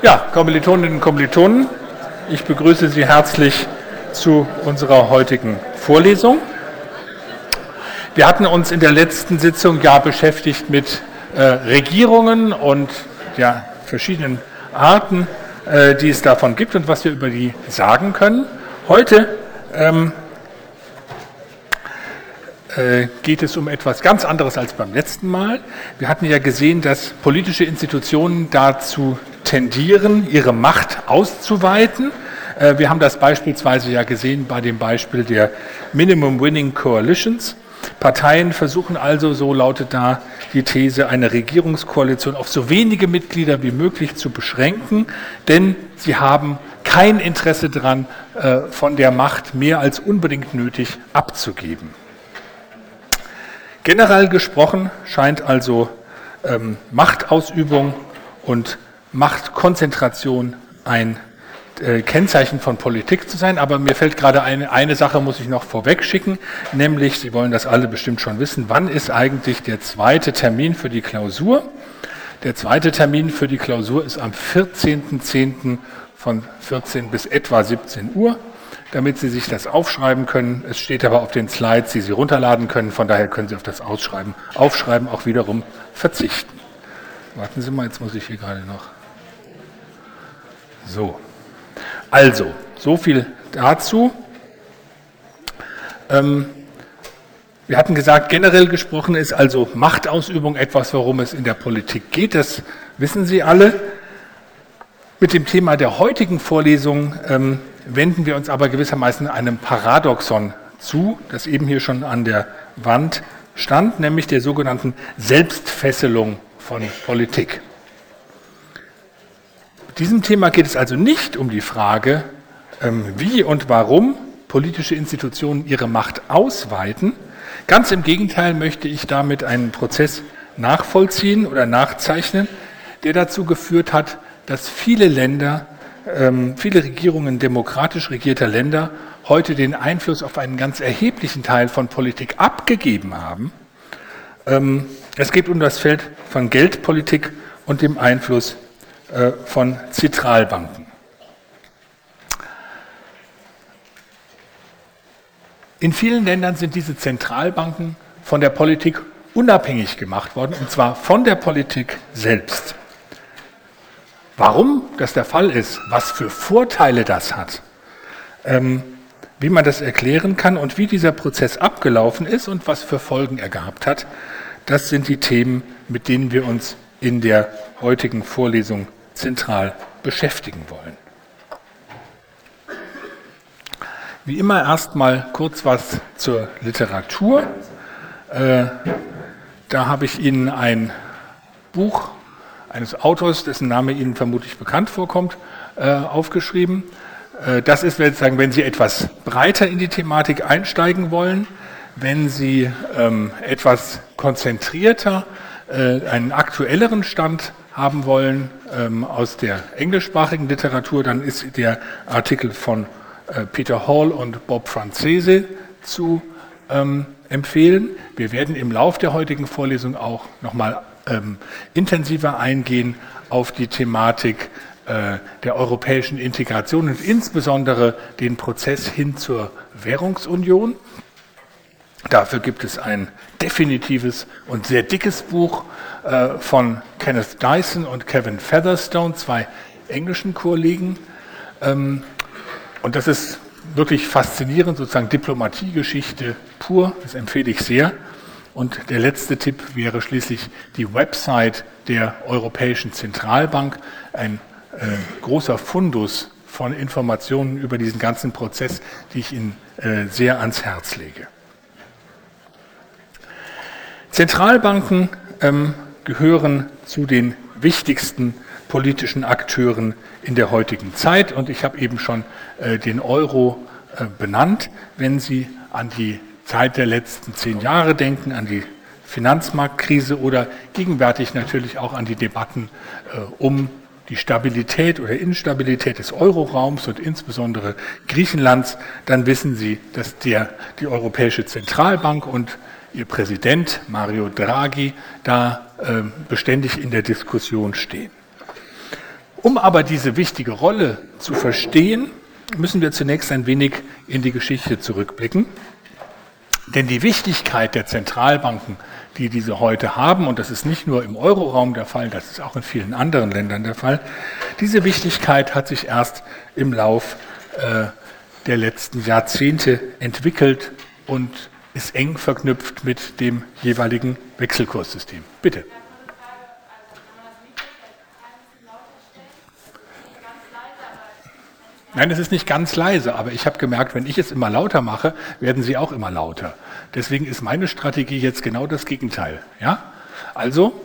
Ja, Kommilitoninnen und Kommilitonen, ich begrüße Sie herzlich zu unserer heutigen Vorlesung. Wir hatten uns in der letzten Sitzung ja beschäftigt mit äh, Regierungen und ja, verschiedenen Arten, äh, die es davon gibt und was wir über die sagen können. Heute ähm, äh, geht es um etwas ganz anderes als beim letzten Mal. Wir hatten ja gesehen, dass politische Institutionen dazu tendieren, ihre Macht auszuweiten. Äh, wir haben das beispielsweise ja gesehen bei dem Beispiel der Minimum Winning Coalitions. Parteien versuchen also, so lautet da die These, eine Regierungskoalition auf so wenige Mitglieder wie möglich zu beschränken, denn sie haben kein Interesse daran, äh, von der Macht mehr als unbedingt nötig abzugeben. Generell gesprochen scheint also ähm, Machtausübung und Machtkonzentration ein äh, Kennzeichen von Politik zu sein. Aber mir fällt gerade eine, eine Sache, muss ich noch vorweg schicken, nämlich, Sie wollen das alle bestimmt schon wissen, wann ist eigentlich der zweite Termin für die Klausur? Der zweite Termin für die Klausur ist am 14.10. von 14 bis etwa 17 Uhr damit Sie sich das aufschreiben können. Es steht aber auf den Slides, die Sie runterladen können. Von daher können Sie auf das Ausschreiben, Aufschreiben auch wiederum verzichten. Warten Sie mal, jetzt muss ich hier gerade noch. So. Also, so viel dazu. Ähm, wir hatten gesagt, generell gesprochen ist also Machtausübung etwas, worum es in der Politik geht. Das wissen Sie alle. Mit dem Thema der heutigen Vorlesung ähm, wenden wir uns aber gewissermaßen einem Paradoxon zu, das eben hier schon an der Wand stand, nämlich der sogenannten Selbstfesselung von Politik. Diesem Thema geht es also nicht um die Frage, ähm, wie und warum politische Institutionen ihre Macht ausweiten. Ganz im Gegenteil möchte ich damit einen Prozess nachvollziehen oder nachzeichnen, der dazu geführt hat, dass viele Länder ähm, viele Regierungen demokratisch regierter Länder heute den Einfluss auf einen ganz erheblichen Teil von Politik abgegeben haben. Ähm, es geht um das Feld von Geldpolitik und dem Einfluss von Zentralbanken. In vielen Ländern sind diese Zentralbanken von der Politik unabhängig gemacht worden, und zwar von der Politik selbst. Warum das der Fall ist, was für Vorteile das hat, ähm, wie man das erklären kann und wie dieser Prozess abgelaufen ist und was für Folgen er gehabt hat, das sind die Themen, mit denen wir uns in der heutigen Vorlesung zentral beschäftigen wollen. Wie immer erstmal kurz was zur Literatur. Äh, da habe ich Ihnen ein Buch eines Autors, dessen Name Ihnen vermutlich bekannt vorkommt, äh, aufgeschrieben. Äh, das ist, wenn Sie etwas breiter in die Thematik einsteigen wollen, wenn Sie ähm, etwas konzentrierter einen aktuelleren Stand haben wollen ähm, aus der englischsprachigen Literatur, dann ist der Artikel von Peter Hall und Bob Francese zu ähm, empfehlen. Wir werden im Lauf der heutigen Vorlesung auch nochmal ähm, intensiver eingehen auf die Thematik äh, der europäischen Integration und insbesondere den Prozess hin zur Währungsunion. Dafür gibt es ein definitives und sehr dickes Buch äh, von Kenneth Dyson und Kevin Featherstone, zwei englischen Kollegen. Ähm, und das ist wirklich faszinierend, sozusagen Diplomatiegeschichte pur, das empfehle ich sehr. Und der letzte Tipp wäre schließlich die Website der Europäischen Zentralbank, ein äh, großer Fundus von Informationen über diesen ganzen Prozess, die ich Ihnen äh, sehr ans Herz lege. Zentralbanken ähm, gehören zu den wichtigsten politischen Akteuren in der heutigen Zeit und ich habe eben schon äh, den Euro äh, benannt. Wenn Sie an die Zeit der letzten zehn Jahre denken, an die Finanzmarktkrise oder gegenwärtig natürlich auch an die Debatten äh, um die Stabilität oder Instabilität des Euroraums und insbesondere Griechenlands, dann wissen Sie, dass der, die Europäische Zentralbank und ihr Präsident Mario Draghi da äh, beständig in der Diskussion stehen. Um aber diese wichtige Rolle zu verstehen, müssen wir zunächst ein wenig in die Geschichte zurückblicken. Denn die Wichtigkeit der Zentralbanken, die diese heute haben, und das ist nicht nur im Euroraum der Fall, das ist auch in vielen anderen Ländern der Fall, diese Wichtigkeit hat sich erst im Lauf äh, der letzten Jahrzehnte entwickelt und ist eng verknüpft mit dem jeweiligen Wechselkurssystem. Bitte. Nein, es ist nicht ganz leise, aber ich habe gemerkt, wenn ich es immer lauter mache, werden sie auch immer lauter. Deswegen ist meine Strategie jetzt genau das Gegenteil. Ja? Also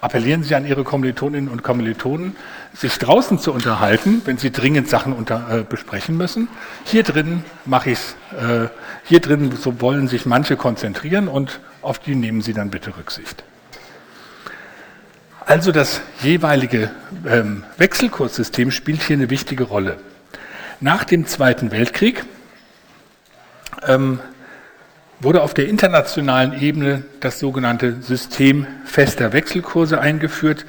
appellieren Sie an Ihre Kommilitoninnen und Kommilitonen, sich draußen zu unterhalten, wenn Sie dringend Sachen unter, äh, besprechen müssen. Hier drin mache ich es. Äh, hier drin so wollen sich manche konzentrieren und auf die nehmen Sie dann bitte Rücksicht. Also das jeweilige ähm, Wechselkurssystem spielt hier eine wichtige Rolle. Nach dem Zweiten Weltkrieg ähm, wurde auf der internationalen Ebene das sogenannte System fester Wechselkurse eingeführt.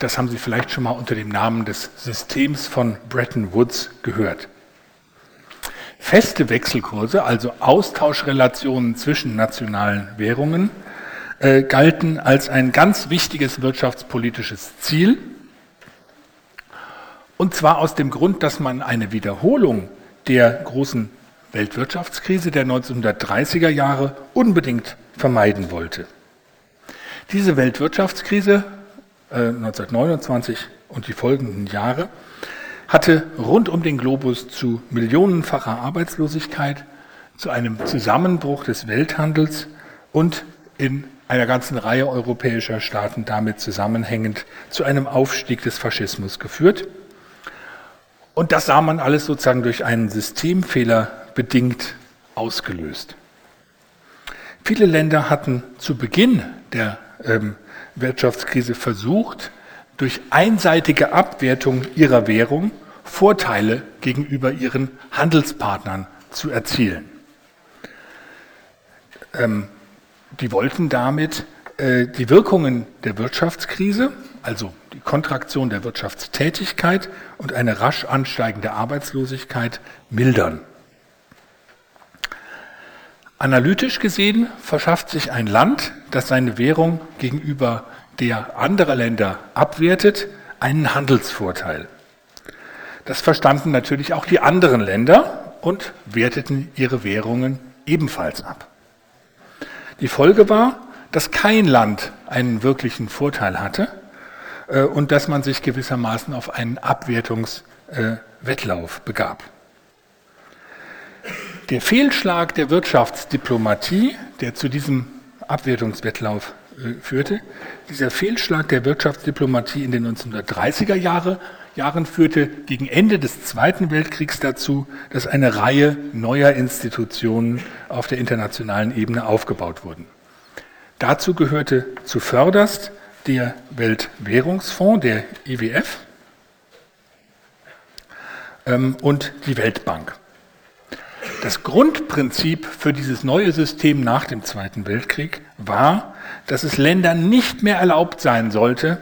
Das haben Sie vielleicht schon mal unter dem Namen des Systems von Bretton Woods gehört. Feste Wechselkurse, also Austauschrelationen zwischen nationalen Währungen, äh, galten als ein ganz wichtiges wirtschaftspolitisches Ziel und zwar aus dem Grund, dass man eine Wiederholung der großen Weltwirtschaftskrise der 1930er Jahre unbedingt vermeiden wollte. Diese Weltwirtschaftskrise äh, 1929 und die folgenden Jahre hatte rund um den Globus zu millionenfacher Arbeitslosigkeit, zu einem Zusammenbruch des Welthandels und in einer ganzen Reihe europäischer Staaten damit zusammenhängend zu einem Aufstieg des Faschismus geführt. Und das sah man alles sozusagen durch einen Systemfehler bedingt ausgelöst. Viele Länder hatten zu Beginn der ähm, Wirtschaftskrise versucht, durch einseitige Abwertung ihrer Währung Vorteile gegenüber ihren Handelspartnern zu erzielen. Ähm, die wollten damit äh, die Wirkungen der Wirtschaftskrise, also die Kontraktion der Wirtschaftstätigkeit und eine rasch ansteigende Arbeitslosigkeit mildern. Analytisch gesehen verschafft sich ein Land, das seine Währung gegenüber der anderer Länder abwertet, einen Handelsvorteil. Das verstanden natürlich auch die anderen Länder und werteten ihre Währungen ebenfalls ab. Die Folge war, dass kein Land einen wirklichen Vorteil hatte äh, und dass man sich gewissermaßen auf einen Abwertungswettlauf begab. Der Fehlschlag der Wirtschaftsdiplomatie, der zu diesem Abwertungswettlauf äh, führte, dieser Fehlschlag der Wirtschaftsdiplomatie in den 1930er Jahre, Jahren führte gegen Ende des Zweiten Weltkriegs dazu, dass eine Reihe neuer Institutionen auf der internationalen Ebene aufgebaut wurden. Dazu gehörte zuvörderst der Weltwährungsfonds, der IWF, ähm, und die Weltbank. Das Grundprinzip für dieses neue System nach dem Zweiten Weltkrieg war, dass es Ländern nicht mehr erlaubt sein sollte,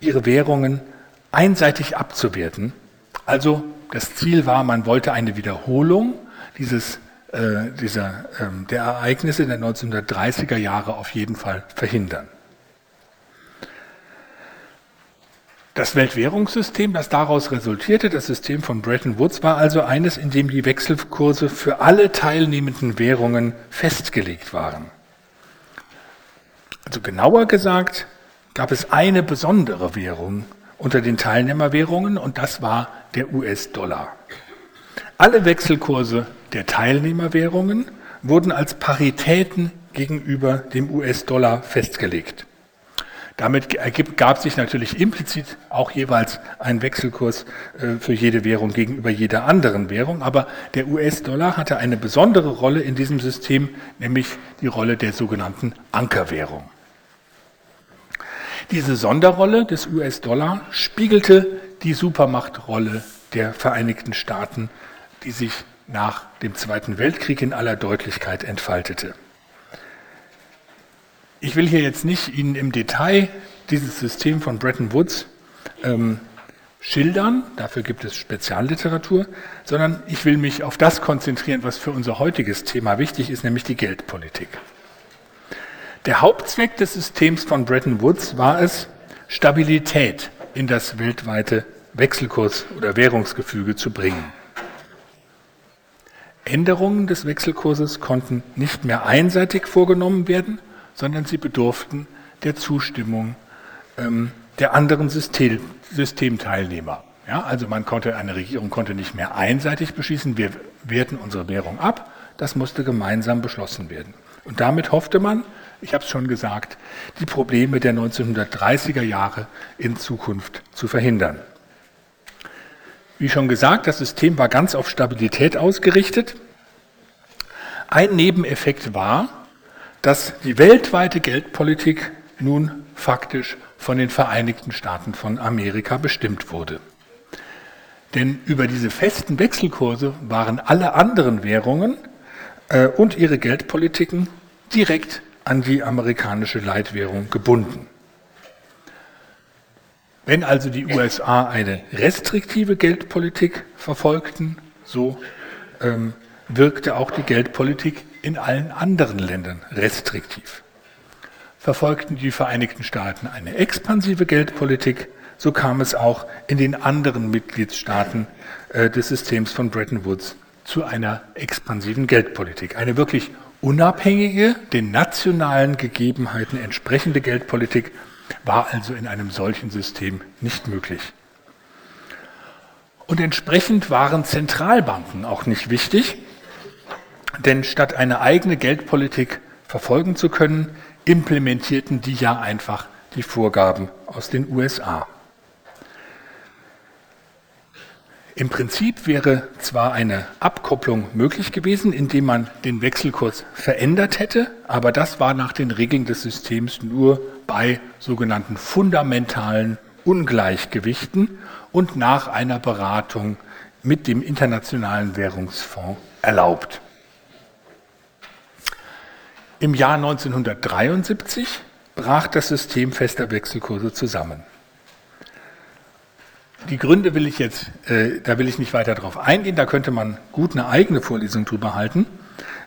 ihre Währungen einseitig abzuwerten. Also das Ziel war, man wollte eine Wiederholung dieses, äh, dieser, äh, der Ereignisse der 1930er Jahre auf jeden Fall verhindern. Das Weltwährungssystem, das daraus resultierte, das System von Bretton Woods, war also eines, in dem die Wechselkurse für alle teilnehmenden Währungen festgelegt waren. Also genauer gesagt gab es eine besondere Währung unter den Teilnehmerwährungen und das war der US-Dollar. Alle Wechselkurse der Teilnehmerwährungen wurden als Paritäten gegenüber dem US-Dollar festgelegt. Damit gab sich natürlich implizit auch jeweils ein Wechselkurs äh, für jede Währung gegenüber jeder anderen Währung. Aber der US-Dollar hatte eine besondere Rolle in diesem System, nämlich die Rolle der sogenannten Ankerwährung. Diese Sonderrolle des US-Dollar spiegelte die Supermachtrolle der Vereinigten Staaten, die sich nach dem Zweiten Weltkrieg in aller Deutlichkeit entfaltete. Ich will hier jetzt nicht Ihnen im Detail dieses System von Bretton Woods ähm, schildern, dafür gibt es Spezialliteratur, sondern ich will mich auf das konzentrieren, was für unser heutiges Thema wichtig ist, nämlich die Geldpolitik. Der Hauptzweck des Systems von Bretton Woods war es, Stabilität in das weltweite Wechselkurs- oder Währungsgefüge zu bringen. Änderungen des Wechselkurses konnten nicht mehr einseitig vorgenommen werden, sondern sie bedurften der Zustimmung ähm, der anderen System, Systemteilnehmer. Ja, also man konnte, eine Regierung konnte nicht mehr einseitig beschließen, wir werten unsere Währung ab, das musste gemeinsam beschlossen werden. Und damit hoffte man, ich habe es schon gesagt, die Probleme der 1930er Jahre in Zukunft zu verhindern. Wie schon gesagt, das System war ganz auf Stabilität ausgerichtet. Ein Nebeneffekt war, dass die weltweite Geldpolitik nun faktisch von den Vereinigten Staaten von Amerika bestimmt wurde. Denn über diese festen Wechselkurse waren alle anderen Währungen äh, und ihre Geldpolitiken direkt an die amerikanische Leitwährung gebunden. Wenn also die USA eine restriktive Geldpolitik verfolgten, so ähm, wirkte auch die Geldpolitik in allen anderen Ländern restriktiv. Verfolgten die Vereinigten Staaten eine expansive Geldpolitik, so kam es auch in den anderen Mitgliedstaaten äh, des Systems von Bretton Woods zu einer expansiven Geldpolitik. Eine wirklich unabhängige, den nationalen Gegebenheiten entsprechende Geldpolitik war also in einem solchen System nicht möglich. Und entsprechend waren Zentralbanken auch nicht wichtig, denn statt eine eigene Geldpolitik verfolgen zu können, implementierten die ja einfach die Vorgaben aus den USA. Im Prinzip wäre zwar eine Abkopplung möglich gewesen, indem man den Wechselkurs verändert hätte, aber das war nach den Regeln des Systems nur bei sogenannten fundamentalen Ungleichgewichten und nach einer Beratung mit dem Internationalen Währungsfonds erlaubt. Im Jahr 1973 brach das System fester Wechselkurse zusammen. Die Gründe will ich jetzt, äh, da will ich nicht weiter drauf eingehen, da könnte man gut eine eigene Vorlesung drüber halten.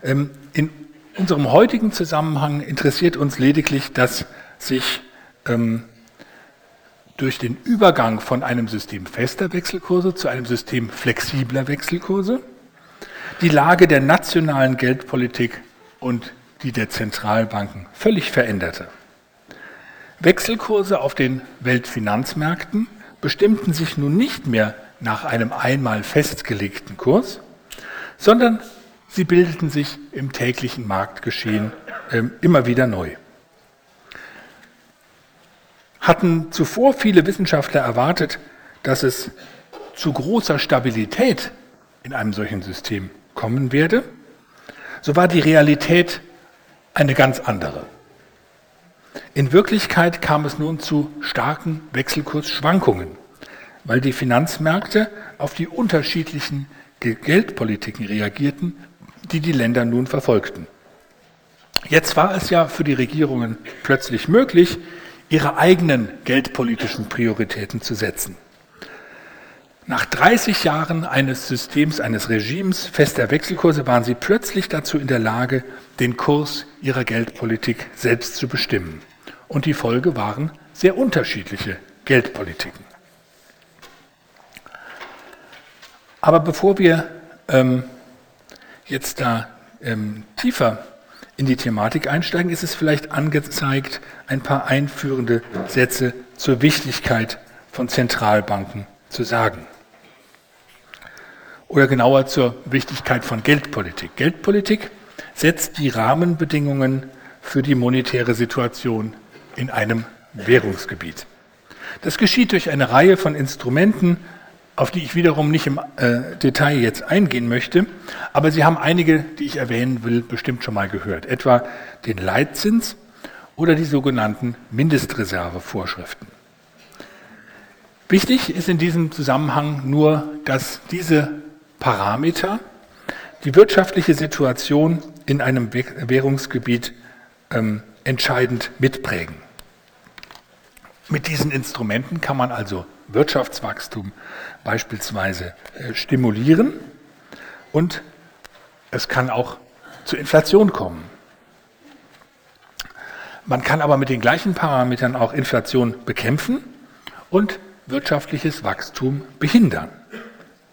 Ähm, in unserem heutigen Zusammenhang interessiert uns lediglich, dass sich ähm, durch den Übergang von einem System fester Wechselkurse zu einem System flexibler Wechselkurse die Lage der nationalen Geldpolitik und die der Zentralbanken völlig veränderte. Wechselkurse auf den Weltfinanzmärkten bestimmten sich nun nicht mehr nach einem einmal festgelegten Kurs, sondern sie bildeten sich im täglichen Marktgeschehen äh, immer wieder neu. Hatten zuvor viele Wissenschaftler erwartet, dass es zu großer Stabilität in einem solchen System kommen werde, so war die Realität eine ganz andere. In Wirklichkeit kam es nun zu starken Wechselkursschwankungen, weil die Finanzmärkte auf die unterschiedlichen Geldpolitiken reagierten, die die Länder nun verfolgten. Jetzt war es ja für die Regierungen plötzlich möglich, ihre eigenen geldpolitischen Prioritäten zu setzen. Nach 30 Jahren eines Systems, eines Regimes fester Wechselkurse waren sie plötzlich dazu in der Lage, den Kurs ihrer Geldpolitik selbst zu bestimmen. Und die Folge waren sehr unterschiedliche Geldpolitiken. Aber bevor wir ähm, jetzt da ähm, tiefer in die Thematik einsteigen, ist es vielleicht angezeigt, ein paar einführende Sätze zur Wichtigkeit von Zentralbanken zu sagen. Oder genauer zur Wichtigkeit von Geldpolitik. Geldpolitik setzt die Rahmenbedingungen für die monetäre Situation in einem Währungsgebiet. Das geschieht durch eine Reihe von Instrumenten, auf die ich wiederum nicht im äh, Detail jetzt eingehen möchte, aber Sie haben einige, die ich erwähnen will, bestimmt schon mal gehört, etwa den Leitzins oder die sogenannten Mindestreservevorschriften. Wichtig ist in diesem Zusammenhang nur, dass diese Parameter die wirtschaftliche Situation in einem Währungsgebiet ähm, entscheidend mitprägen. Mit diesen Instrumenten kann man also Wirtschaftswachstum beispielsweise äh, stimulieren und es kann auch zu Inflation kommen. Man kann aber mit den gleichen Parametern auch Inflation bekämpfen und wirtschaftliches Wachstum behindern.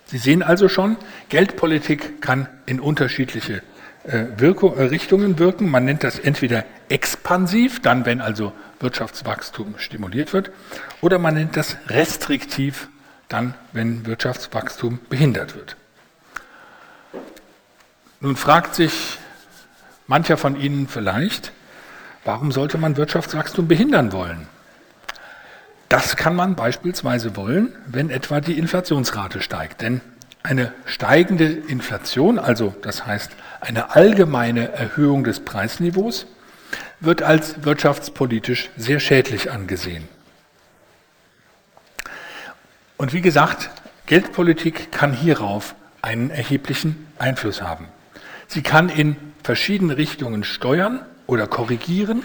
Sie sehen also schon, Geldpolitik kann in unterschiedliche äh, Wirkung, äh, Richtungen wirken. Man nennt das entweder expansiv, dann wenn also Wirtschaftswachstum stimuliert wird, oder man nennt das restriktiv, dann wenn Wirtschaftswachstum behindert wird. Nun fragt sich mancher von Ihnen vielleicht, warum sollte man Wirtschaftswachstum behindern wollen? Das kann man beispielsweise wollen, wenn etwa die Inflationsrate steigt. Denn eine steigende Inflation, also das heißt eine allgemeine Erhöhung des Preisniveaus, wird als wirtschaftspolitisch sehr schädlich angesehen. Und wie gesagt, Geldpolitik kann hierauf einen erheblichen Einfluss haben. Sie kann in verschiedene Richtungen steuern oder korrigieren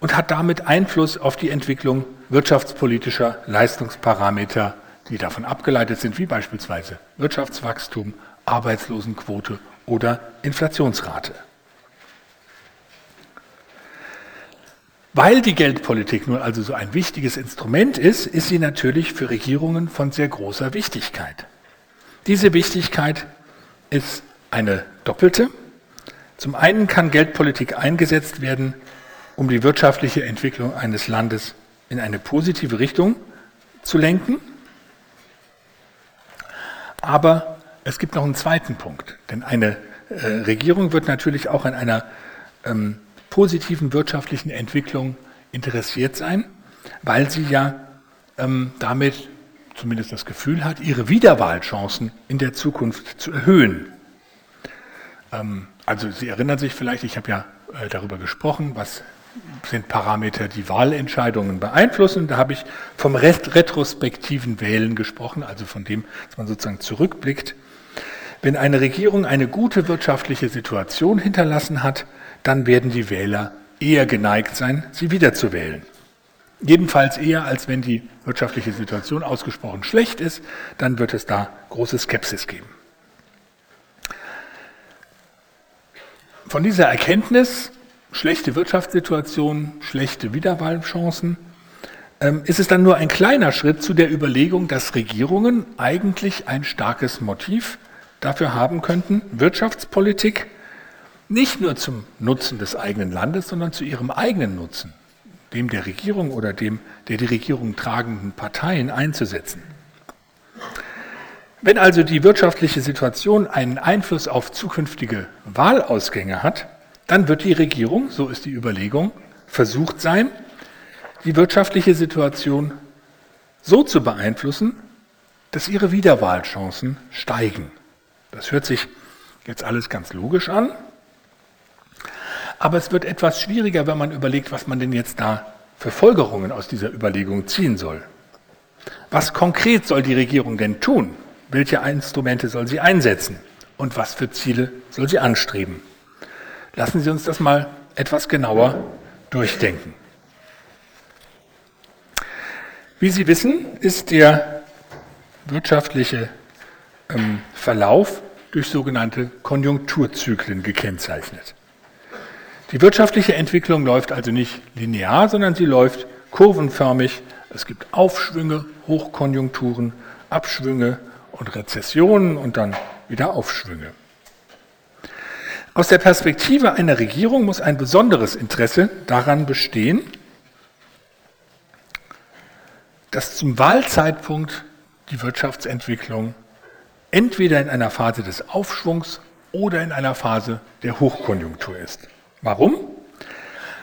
und hat damit Einfluss auf die Entwicklung wirtschaftspolitischer Leistungsparameter, die davon abgeleitet sind, wie beispielsweise Wirtschaftswachstum, Arbeitslosenquote oder Inflationsrate. Weil die Geldpolitik nun also so ein wichtiges Instrument ist, ist sie natürlich für Regierungen von sehr großer Wichtigkeit. Diese Wichtigkeit ist eine doppelte. Zum einen kann Geldpolitik eingesetzt werden, um die wirtschaftliche Entwicklung eines Landes in eine positive Richtung zu lenken. Aber es gibt noch einen zweiten Punkt, denn eine äh, Regierung wird natürlich auch an einer ähm, positiven wirtschaftlichen Entwicklung interessiert sein, weil sie ja ähm, damit zumindest das Gefühl hat, ihre Wiederwahlchancen in der Zukunft zu erhöhen. Ähm, also Sie erinnern sich vielleicht, ich habe ja äh, darüber gesprochen, was sind Parameter, die Wahlentscheidungen beeinflussen. Da habe ich vom retrospektiven Wählen gesprochen, also von dem, dass man sozusagen zurückblickt. Wenn eine Regierung eine gute wirtschaftliche Situation hinterlassen hat, dann werden die Wähler eher geneigt sein, sie wiederzuwählen. Jedenfalls eher, als wenn die wirtschaftliche Situation ausgesprochen schlecht ist, dann wird es da große Skepsis geben. Von dieser Erkenntnis schlechte Wirtschaftssituation, schlechte Wiederwahlchancen, ähm, ist es dann nur ein kleiner Schritt zu der Überlegung, dass Regierungen eigentlich ein starkes Motiv dafür haben könnten, Wirtschaftspolitik nicht nur zum Nutzen des eigenen Landes, sondern zu ihrem eigenen Nutzen, dem der Regierung oder dem der die Regierung tragenden Parteien einzusetzen. Wenn also die wirtschaftliche Situation einen Einfluss auf zukünftige Wahlausgänge hat, dann wird die Regierung, so ist die Überlegung, versucht sein, die wirtschaftliche Situation so zu beeinflussen, dass ihre Wiederwahlchancen steigen. Das hört sich jetzt alles ganz logisch an, aber es wird etwas schwieriger, wenn man überlegt, was man denn jetzt da für Folgerungen aus dieser Überlegung ziehen soll. Was konkret soll die Regierung denn tun? Welche Instrumente soll sie einsetzen? Und was für Ziele soll sie anstreben? Lassen Sie uns das mal etwas genauer durchdenken. Wie Sie wissen, ist der wirtschaftliche ähm, Verlauf durch sogenannte Konjunkturzyklen gekennzeichnet. Die wirtschaftliche Entwicklung läuft also nicht linear, sondern sie läuft kurvenförmig. Es gibt Aufschwünge, Hochkonjunkturen, Abschwünge und Rezessionen und dann wieder Aufschwünge. Aus der Perspektive einer Regierung muss ein besonderes Interesse daran bestehen, dass zum Wahlzeitpunkt die Wirtschaftsentwicklung entweder in einer Phase des Aufschwungs oder in einer Phase der Hochkonjunktur ist. Warum?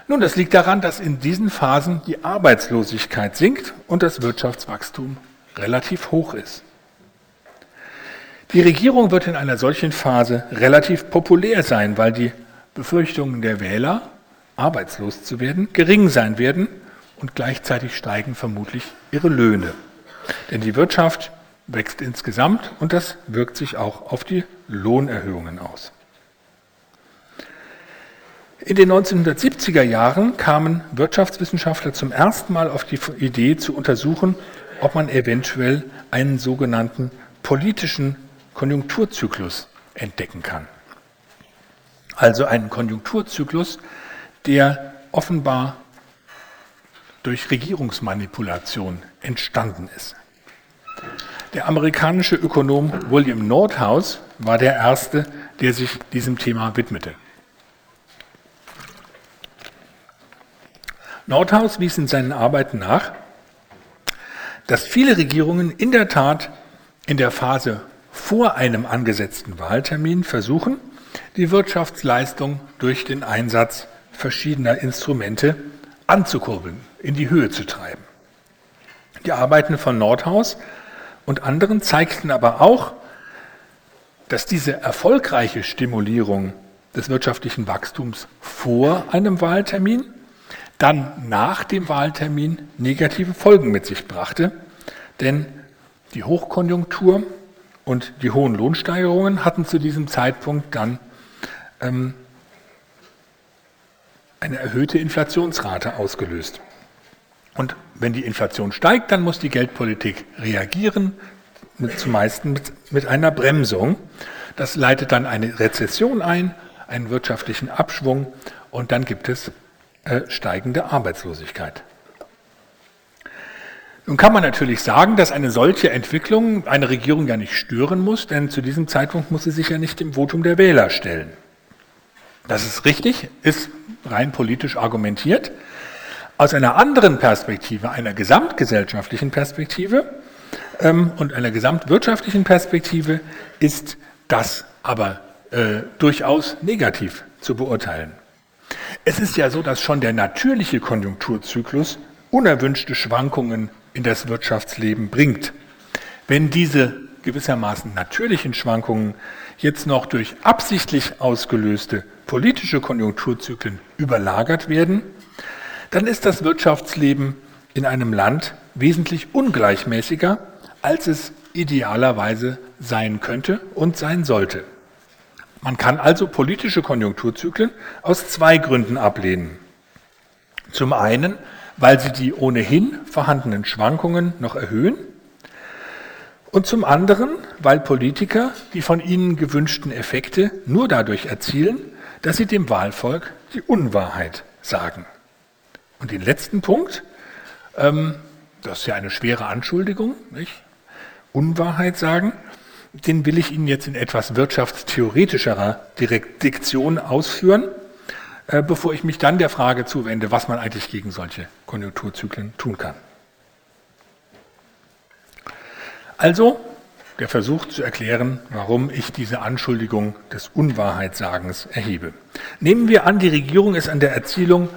Nun, das liegt daran, dass in diesen Phasen die Arbeitslosigkeit sinkt und das Wirtschaftswachstum relativ hoch ist. Die Regierung wird in einer solchen Phase relativ populär sein, weil die Befürchtungen der Wähler, arbeitslos zu werden, gering sein werden und gleichzeitig steigen vermutlich ihre Löhne. Denn die Wirtschaft wächst insgesamt und das wirkt sich auch auf die Lohnerhöhungen aus. In den 1970er Jahren kamen Wirtschaftswissenschaftler zum ersten Mal auf die Idee zu untersuchen, ob man eventuell einen sogenannten politischen Konjunkturzyklus entdecken kann. Also einen Konjunkturzyklus, der offenbar durch Regierungsmanipulation entstanden ist. Der amerikanische Ökonom William Nordhaus war der Erste, der sich diesem Thema widmete. Nordhaus wies in seinen Arbeiten nach, dass viele Regierungen in der Tat in der Phase vor einem angesetzten Wahltermin versuchen, die Wirtschaftsleistung durch den Einsatz verschiedener Instrumente anzukurbeln, in die Höhe zu treiben. Die Arbeiten von Nordhaus und anderen zeigten aber auch, dass diese erfolgreiche Stimulierung des wirtschaftlichen Wachstums vor einem Wahltermin dann nach dem Wahltermin negative Folgen mit sich brachte, denn die Hochkonjunktur und die hohen Lohnsteigerungen hatten zu diesem Zeitpunkt dann ähm, eine erhöhte Inflationsrate ausgelöst. Und wenn die Inflation steigt, dann muss die Geldpolitik reagieren, mit, zumeist mit, mit einer Bremsung. Das leitet dann eine Rezession ein, einen wirtschaftlichen Abschwung und dann gibt es äh, steigende Arbeitslosigkeit. Nun kann man natürlich sagen, dass eine solche Entwicklung eine Regierung ja nicht stören muss, denn zu diesem Zeitpunkt muss sie sich ja nicht dem Votum der Wähler stellen. Das ist richtig, ist rein politisch argumentiert. Aus einer anderen Perspektive, einer gesamtgesellschaftlichen Perspektive ähm, und einer gesamtwirtschaftlichen Perspektive ist das aber äh, durchaus negativ zu beurteilen. Es ist ja so, dass schon der natürliche Konjunkturzyklus unerwünschte Schwankungen in das Wirtschaftsleben bringt. Wenn diese gewissermaßen natürlichen Schwankungen jetzt noch durch absichtlich ausgelöste politische Konjunkturzyklen überlagert werden, dann ist das Wirtschaftsleben in einem Land wesentlich ungleichmäßiger, als es idealerweise sein könnte und sein sollte. Man kann also politische Konjunkturzyklen aus zwei Gründen ablehnen. Zum einen, weil sie die ohnehin vorhandenen Schwankungen noch erhöhen und zum anderen, weil Politiker die von ihnen gewünschten Effekte nur dadurch erzielen, dass sie dem Wahlvolk die Unwahrheit sagen. Und den letzten Punkt, ähm, das ist ja eine schwere Anschuldigung, nicht? Unwahrheit sagen, den will ich Ihnen jetzt in etwas wirtschaftstheoretischerer Diktion ausführen, bevor ich mich dann der Frage zuwende, was man eigentlich gegen solche Konjunkturzyklen tun kann. Also der Versuch zu erklären, warum ich diese Anschuldigung des Unwahrheitssagens erhebe. Nehmen wir an, die Regierung ist an der Erzielung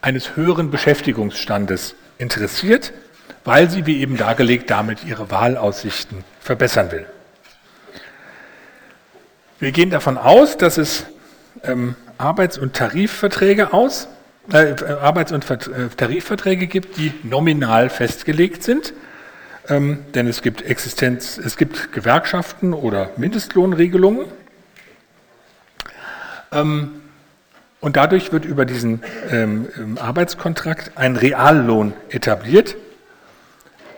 eines höheren Beschäftigungsstandes interessiert, weil sie, wie eben dargelegt, damit ihre Wahlaussichten verbessern will. Wir gehen davon aus, dass es ähm, Arbeits- und Tarifverträge aus, äh, Arbeits- und äh, Tarifverträge gibt, die nominal festgelegt sind. Ähm, denn es gibt Existenz, es gibt Gewerkschaften oder Mindestlohnregelungen. Ähm, und dadurch wird über diesen ähm, ähm Arbeitskontrakt ein Reallohn etabliert,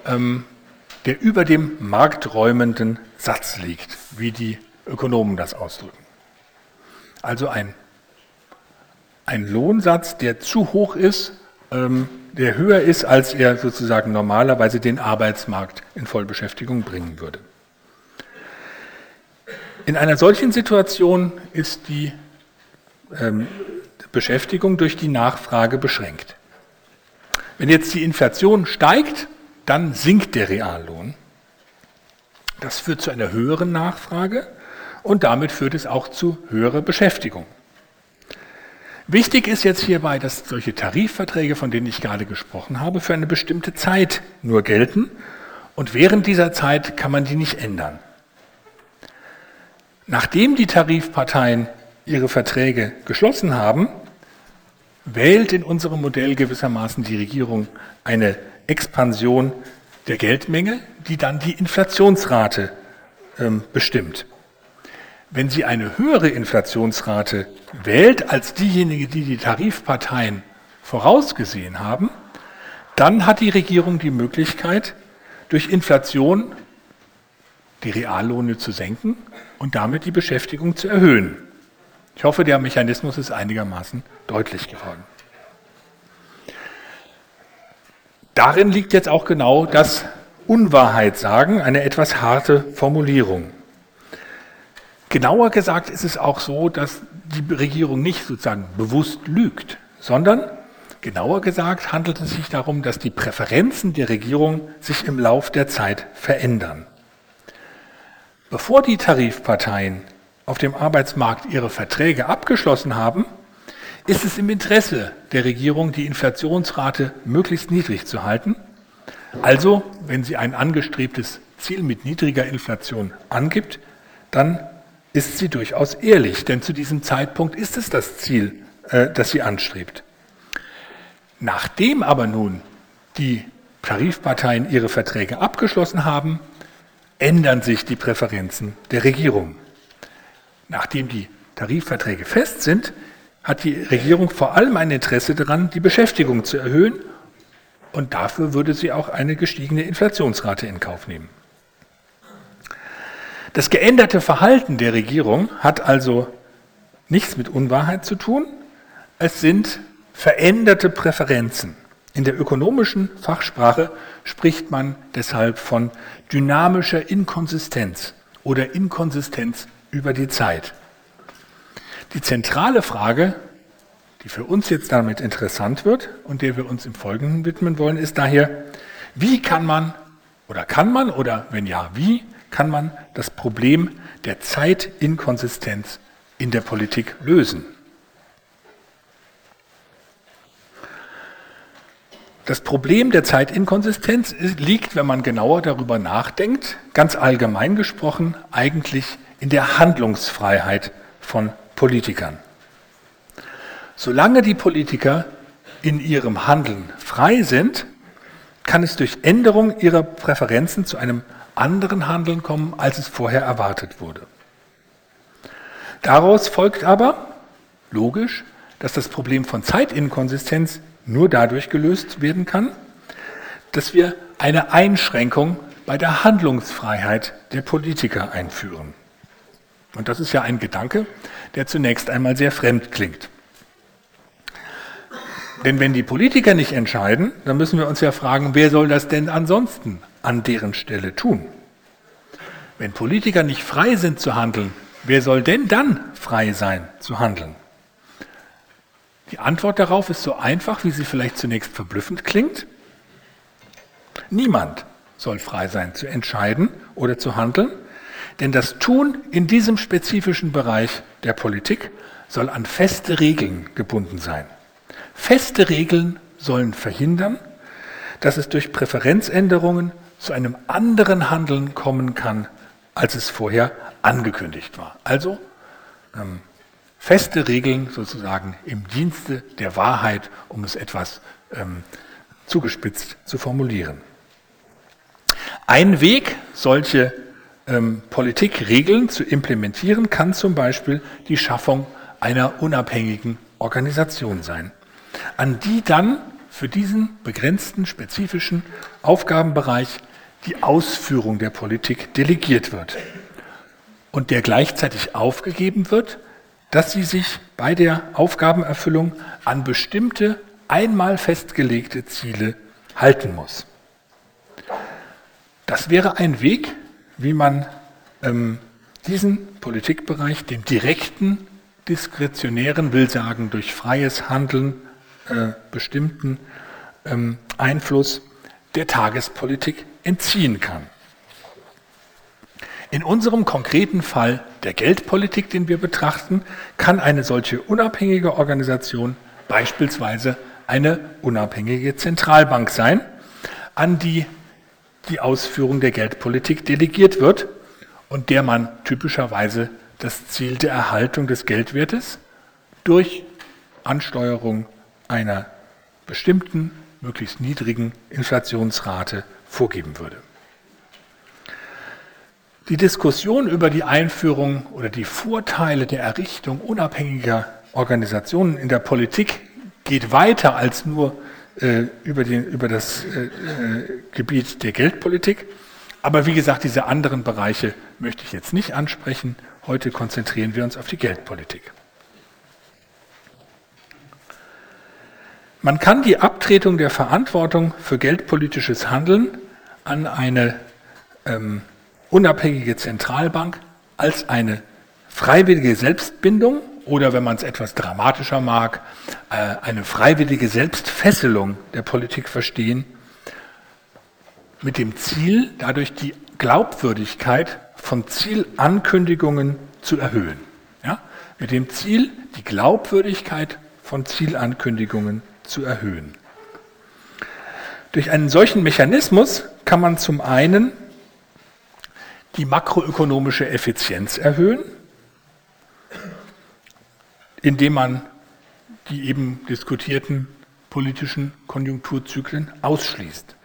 ähm, der über dem markträumenden Satz liegt, wie die Ökonomen das ausdrücken. Also ein, ein Lohnsatz, der zu hoch ist, ähm, der höher ist, als er sozusagen normalerweise den Arbeitsmarkt in Vollbeschäftigung bringen würde. In einer solchen Situation ist die ähm, Beschäftigung durch die Nachfrage beschränkt. Wenn jetzt die Inflation steigt, dann sinkt der Reallohn. Das führt zu einer höheren Nachfrage und damit führt es auch zu höherer Beschäftigung. Wichtig ist jetzt hierbei, dass solche Tarifverträge, von denen ich gerade gesprochen habe, für eine bestimmte Zeit nur gelten und während dieser Zeit kann man die nicht ändern. Nachdem die Tarifparteien ihre Verträge geschlossen haben, wählt in unserem Modell gewissermaßen die Regierung eine Expansion der Geldmenge, die dann die Inflationsrate ähm, bestimmt. Wenn sie eine höhere Inflationsrate wählt als diejenige, die die Tarifparteien vorausgesehen haben, dann hat die Regierung die Möglichkeit, durch Inflation die Reallohne zu senken und damit die Beschäftigung zu erhöhen. Ich hoffe, der Mechanismus ist einigermaßen deutlich geworden. Darin liegt jetzt auch genau das Unwahrheitssagen, eine etwas harte Formulierung. Genauer gesagt ist es auch so, dass die Regierung nicht sozusagen bewusst lügt, sondern genauer gesagt handelt es sich darum, dass die Präferenzen der Regierung sich im Lauf der Zeit verändern. Bevor die Tarifparteien auf dem Arbeitsmarkt ihre Verträge abgeschlossen haben, ist es im Interesse der Regierung, die Inflationsrate möglichst niedrig zu halten. Also, wenn sie ein angestrebtes Ziel mit niedriger Inflation angibt, dann ist sie durchaus ehrlich, denn zu diesem Zeitpunkt ist es das Ziel, äh, das sie anstrebt. Nachdem aber nun die Tarifparteien ihre Verträge abgeschlossen haben, ändern sich die Präferenzen der Regierung. Nachdem die Tarifverträge fest sind, hat die Regierung vor allem ein Interesse daran, die Beschäftigung zu erhöhen und dafür würde sie auch eine gestiegene Inflationsrate in Kauf nehmen. Das geänderte Verhalten der Regierung hat also nichts mit Unwahrheit zu tun, es sind veränderte Präferenzen. In der ökonomischen Fachsprache spricht man deshalb von dynamischer Inkonsistenz oder Inkonsistenz über die Zeit. Die zentrale Frage, die für uns jetzt damit interessant wird und der wir uns im Folgenden widmen wollen, ist daher, wie kann man oder kann man oder wenn ja, wie kann man das Problem der Zeitinkonsistenz in der Politik lösen? Das Problem der Zeitinkonsistenz liegt, wenn man genauer darüber nachdenkt, ganz allgemein gesprochen, eigentlich in der Handlungsfreiheit von Politikern. Solange die Politiker in ihrem Handeln frei sind, kann es durch Änderung ihrer Präferenzen zu einem anderen Handeln kommen, als es vorher erwartet wurde. Daraus folgt aber logisch, dass das Problem von Zeitinkonsistenz nur dadurch gelöst werden kann, dass wir eine Einschränkung bei der Handlungsfreiheit der Politiker einführen. Und das ist ja ein Gedanke, der zunächst einmal sehr fremd klingt. Denn wenn die Politiker nicht entscheiden, dann müssen wir uns ja fragen, wer soll das denn ansonsten an deren Stelle tun? Wenn Politiker nicht frei sind zu handeln, wer soll denn dann frei sein zu handeln? Die Antwort darauf ist so einfach, wie sie vielleicht zunächst verblüffend klingt. Niemand soll frei sein zu entscheiden oder zu handeln, denn das Tun in diesem spezifischen Bereich der Politik soll an feste Regeln gebunden sein. Feste Regeln sollen verhindern, dass es durch Präferenzänderungen zu einem anderen Handeln kommen kann, als es vorher angekündigt war. Also ähm, feste Regeln sozusagen im Dienste der Wahrheit, um es etwas ähm, zugespitzt zu formulieren. Ein Weg, solche ähm, Politikregeln zu implementieren, kann zum Beispiel die Schaffung einer unabhängigen Organisation sein, an die dann für diesen begrenzten, spezifischen Aufgabenbereich die Ausführung der Politik delegiert wird und der gleichzeitig aufgegeben wird, dass sie sich bei der Aufgabenerfüllung an bestimmte einmal festgelegte Ziele halten muss. Das wäre ein Weg, wie man ähm, diesen Politikbereich dem direkten, diskretionären, will sagen durch freies Handeln äh, bestimmten ähm, Einfluss der Tagespolitik entziehen kann. In unserem konkreten Fall der Geldpolitik, den wir betrachten, kann eine solche unabhängige Organisation beispielsweise eine unabhängige Zentralbank sein, an die die Ausführung der Geldpolitik delegiert wird und der man typischerweise das Ziel der Erhaltung des Geldwertes durch Ansteuerung einer bestimmten, möglichst niedrigen Inflationsrate vorgeben würde. Die Diskussion über die Einführung oder die Vorteile der Errichtung unabhängiger Organisationen in der Politik geht weiter als nur äh, über, den, über das äh, äh, Gebiet der Geldpolitik. Aber wie gesagt, diese anderen Bereiche möchte ich jetzt nicht ansprechen. Heute konzentrieren wir uns auf die Geldpolitik. Man kann die Abtretung der Verantwortung für geldpolitisches Handeln an eine ähm, unabhängige Zentralbank als eine freiwillige Selbstbindung oder wenn man es etwas dramatischer mag, äh, eine freiwillige Selbstfesselung der Politik verstehen, mit dem Ziel, dadurch die Glaubwürdigkeit von Zielankündigungen zu erhöhen. Ja? Mit dem Ziel, die Glaubwürdigkeit von Zielankündigungen zu erhöhen. Durch einen solchen Mechanismus kann man zum einen die makroökonomische Effizienz erhöhen, indem man die eben diskutierten politischen Konjunkturzyklen ausschließt.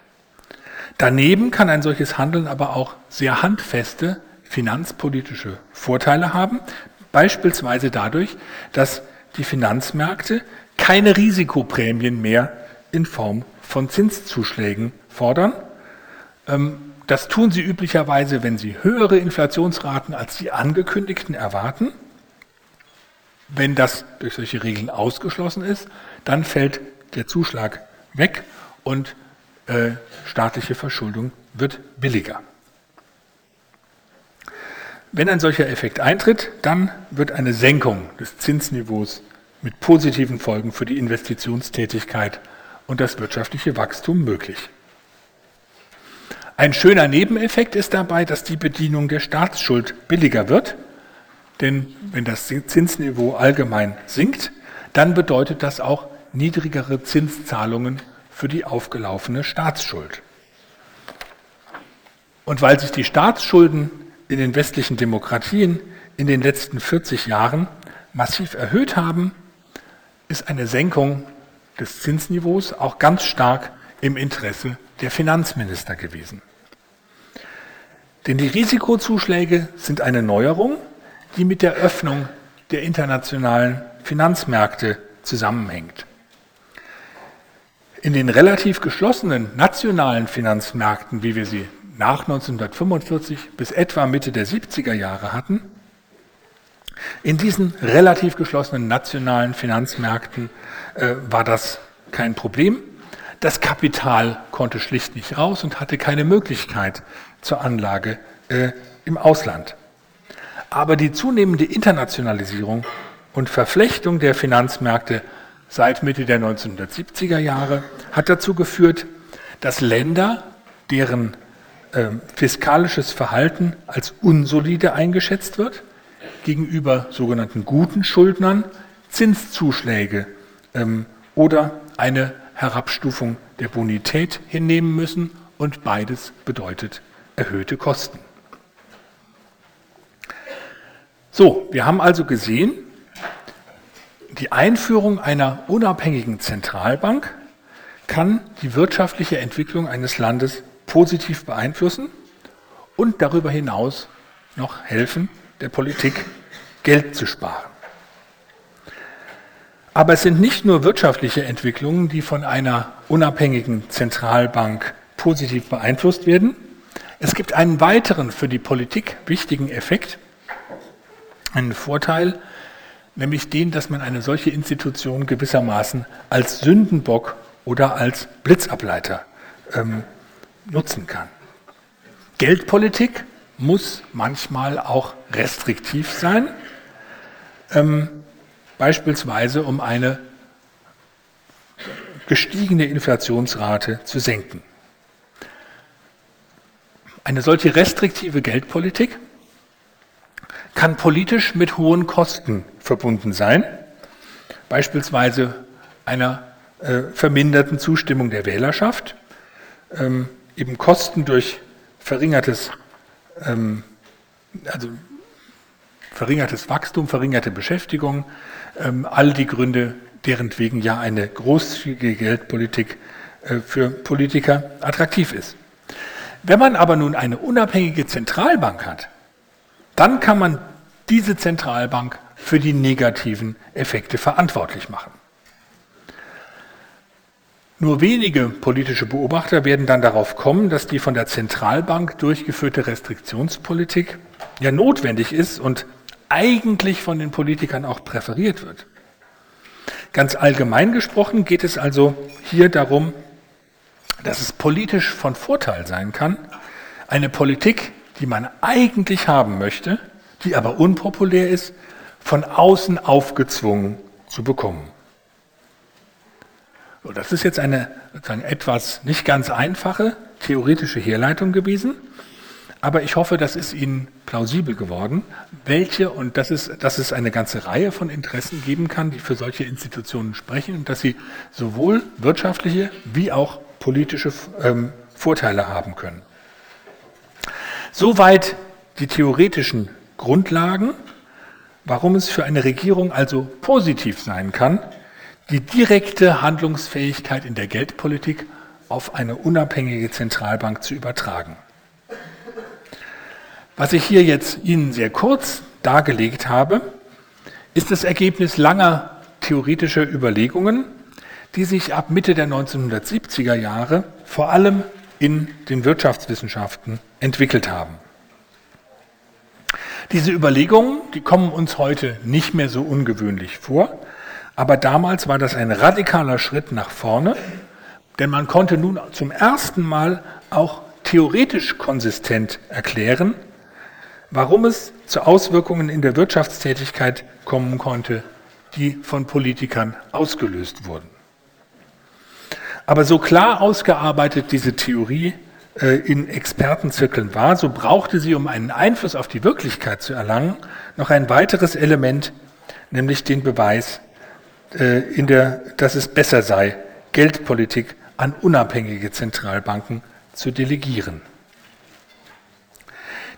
Daneben kann ein solches Handeln aber auch sehr handfeste finanzpolitische Vorteile haben, beispielsweise dadurch, dass die Finanzmärkte keine Risikoprämien mehr in Form von Zinszuschlägen fordern. Ähm, das tun sie üblicherweise, wenn sie höhere Inflationsraten als die angekündigten erwarten wenn das durch solche Regeln ausgeschlossen ist, dann fällt der Zuschlag weg und äh, staatliche Verschuldung wird billiger. Wenn ein solcher Effekt eintritt, dann wird eine Senkung des Zinsniveaus mit positiven Folgen für die Investitionstätigkeit und das wirtschaftliche Wachstum möglich. Ein schöner Nebeneffekt ist dabei, dass die Bedienung der Staatsschuld billiger wird denn wenn das Zinsniveau allgemein sinkt, dann bedeutet das auch niedrigere Zinszahlungen für die aufgelaufene Staatsschuld. Und weil sich die Staatsschulden in den westlichen Demokratien in den letzten 40 Jahren massiv erhöht haben, ist eine Senkung des Zinsniveaus auch ganz stark im Interesse der Finanzminister gewesen. Denn die Risikozuschläge sind eine Neuerung die mit der Öffnung der internationalen Finanzmärkte zusammenhängt. In den relativ geschlossenen nationalen Finanzmärkten, wie wir sie nach 1945 bis etwa Mitte der 70er Jahre hatten, in diesen relativ geschlossenen nationalen Finanzmärkten äh, war das kein Problem. Das Kapital konnte schlicht nicht raus und hatte keine Möglichkeit zur Anlage äh, im Ausland. Aber die zunehmende Internationalisierung und Verflechtung der Finanzmärkte seit Mitte der 1970er Jahre hat dazu geführt, dass Länder, deren äh, fiskalisches Verhalten als unsolide eingeschätzt wird, gegenüber sogenannten guten Schuldnern Zinszuschläge ähm, oder eine Herabstufung der Bonität hinnehmen müssen und beides bedeutet erhöhte Kosten. So, wir haben also gesehen, die Einführung einer unabhängigen Zentralbank kann die wirtschaftliche Entwicklung eines Landes positiv beeinflussen und darüber hinaus noch helfen, der Politik Geld zu sparen. Aber es sind nicht nur wirtschaftliche Entwicklungen, die von einer unabhängigen Zentralbank positiv beeinflusst werden. Es gibt einen weiteren für die Politik wichtigen Effekt, einen Vorteil, nämlich den, dass man eine solche Institution gewissermaßen als Sündenbock oder als Blitzableiter ähm, nutzen kann. Geldpolitik muss manchmal auch restriktiv sein, ähm, beispielsweise um eine gestiegene Inflationsrate zu senken. Eine solche restriktive Geldpolitik kann politisch mit hohen Kosten verbunden sein, beispielsweise einer äh, verminderten Zustimmung der Wählerschaft, ähm, eben Kosten durch verringertes, ähm, also verringertes Wachstum, verringerte Beschäftigung, ähm, all die Gründe, deren wegen ja eine großzügige Geldpolitik äh, für Politiker attraktiv ist. Wenn man aber nun eine unabhängige Zentralbank hat, dann kann man diese Zentralbank für die negativen Effekte verantwortlich machen. Nur wenige politische Beobachter werden dann darauf kommen, dass die von der Zentralbank durchgeführte Restriktionspolitik ja notwendig ist und eigentlich von den Politikern auch präferiert wird. Ganz allgemein gesprochen geht es also hier darum, dass es politisch von Vorteil sein kann, eine Politik, die man eigentlich haben möchte, die aber unpopulär ist, von außen aufgezwungen zu bekommen. So, das ist jetzt eine sozusagen etwas nicht ganz einfache theoretische Herleitung gewesen, aber ich hoffe, das ist Ihnen plausibel geworden, welche und dass es, dass es eine ganze Reihe von Interessen geben kann, die für solche Institutionen sprechen und dass sie sowohl wirtschaftliche wie auch politische ähm, Vorteile haben können. Soweit die theoretischen Grundlagen, warum es für eine Regierung also positiv sein kann, die direkte Handlungsfähigkeit in der Geldpolitik auf eine unabhängige Zentralbank zu übertragen. Was ich hier jetzt Ihnen sehr kurz dargelegt habe, ist das Ergebnis langer theoretischer Überlegungen, die sich ab Mitte der 1970er Jahre vor allem in den Wirtschaftswissenschaften entwickelt haben. Diese Überlegungen, die kommen uns heute nicht mehr so ungewöhnlich vor, aber damals war das ein radikaler Schritt nach vorne, denn man konnte nun zum ersten Mal auch theoretisch konsistent erklären, warum es zu Auswirkungen in der Wirtschaftstätigkeit kommen konnte, die von Politikern ausgelöst wurden. Aber so klar ausgearbeitet diese Theorie äh, in Expertenzirkeln war, so brauchte sie, um einen Einfluss auf die Wirklichkeit zu erlangen, noch ein weiteres Element, nämlich den Beweis, äh, in der, dass es besser sei, Geldpolitik an unabhängige Zentralbanken zu delegieren.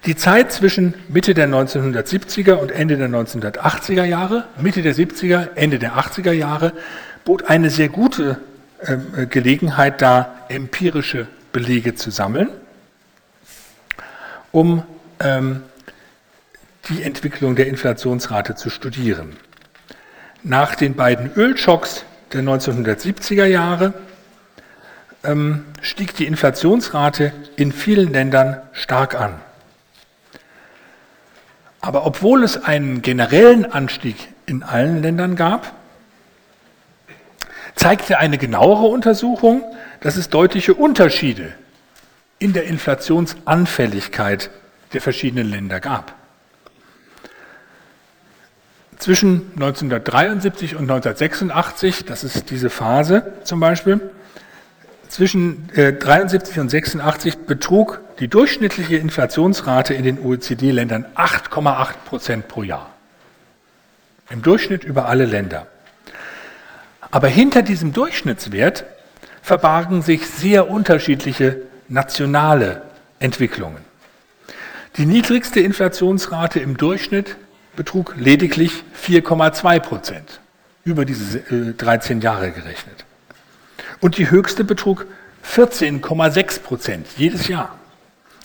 Die Zeit zwischen Mitte der 1970er und Ende der 1980er Jahre, Mitte der 70er, Ende der 80er Jahre, bot eine sehr gute Gelegenheit dar, empirische Belege zu sammeln, um ähm, die Entwicklung der Inflationsrate zu studieren. Nach den beiden Ölschocks der 1970er Jahre ähm, stieg die Inflationsrate in vielen Ländern stark an. Aber obwohl es einen generellen Anstieg in allen Ländern gab, zeigte eine genauere Untersuchung, dass es deutliche Unterschiede in der Inflationsanfälligkeit der verschiedenen Länder gab. Zwischen 1973 und 1986, das ist diese Phase zum Beispiel, zwischen äh, 73 und 86 betrug die durchschnittliche Inflationsrate in den OECD-Ländern 8,8 Prozent pro Jahr. Im Durchschnitt über alle Länder. Aber hinter diesem Durchschnittswert verbargen sich sehr unterschiedliche nationale Entwicklungen. Die niedrigste Inflationsrate im Durchschnitt betrug lediglich 4,2 Prozent, über diese 13 äh, Jahre gerechnet. Und die höchste betrug 14,6 Prozent jedes Jahr.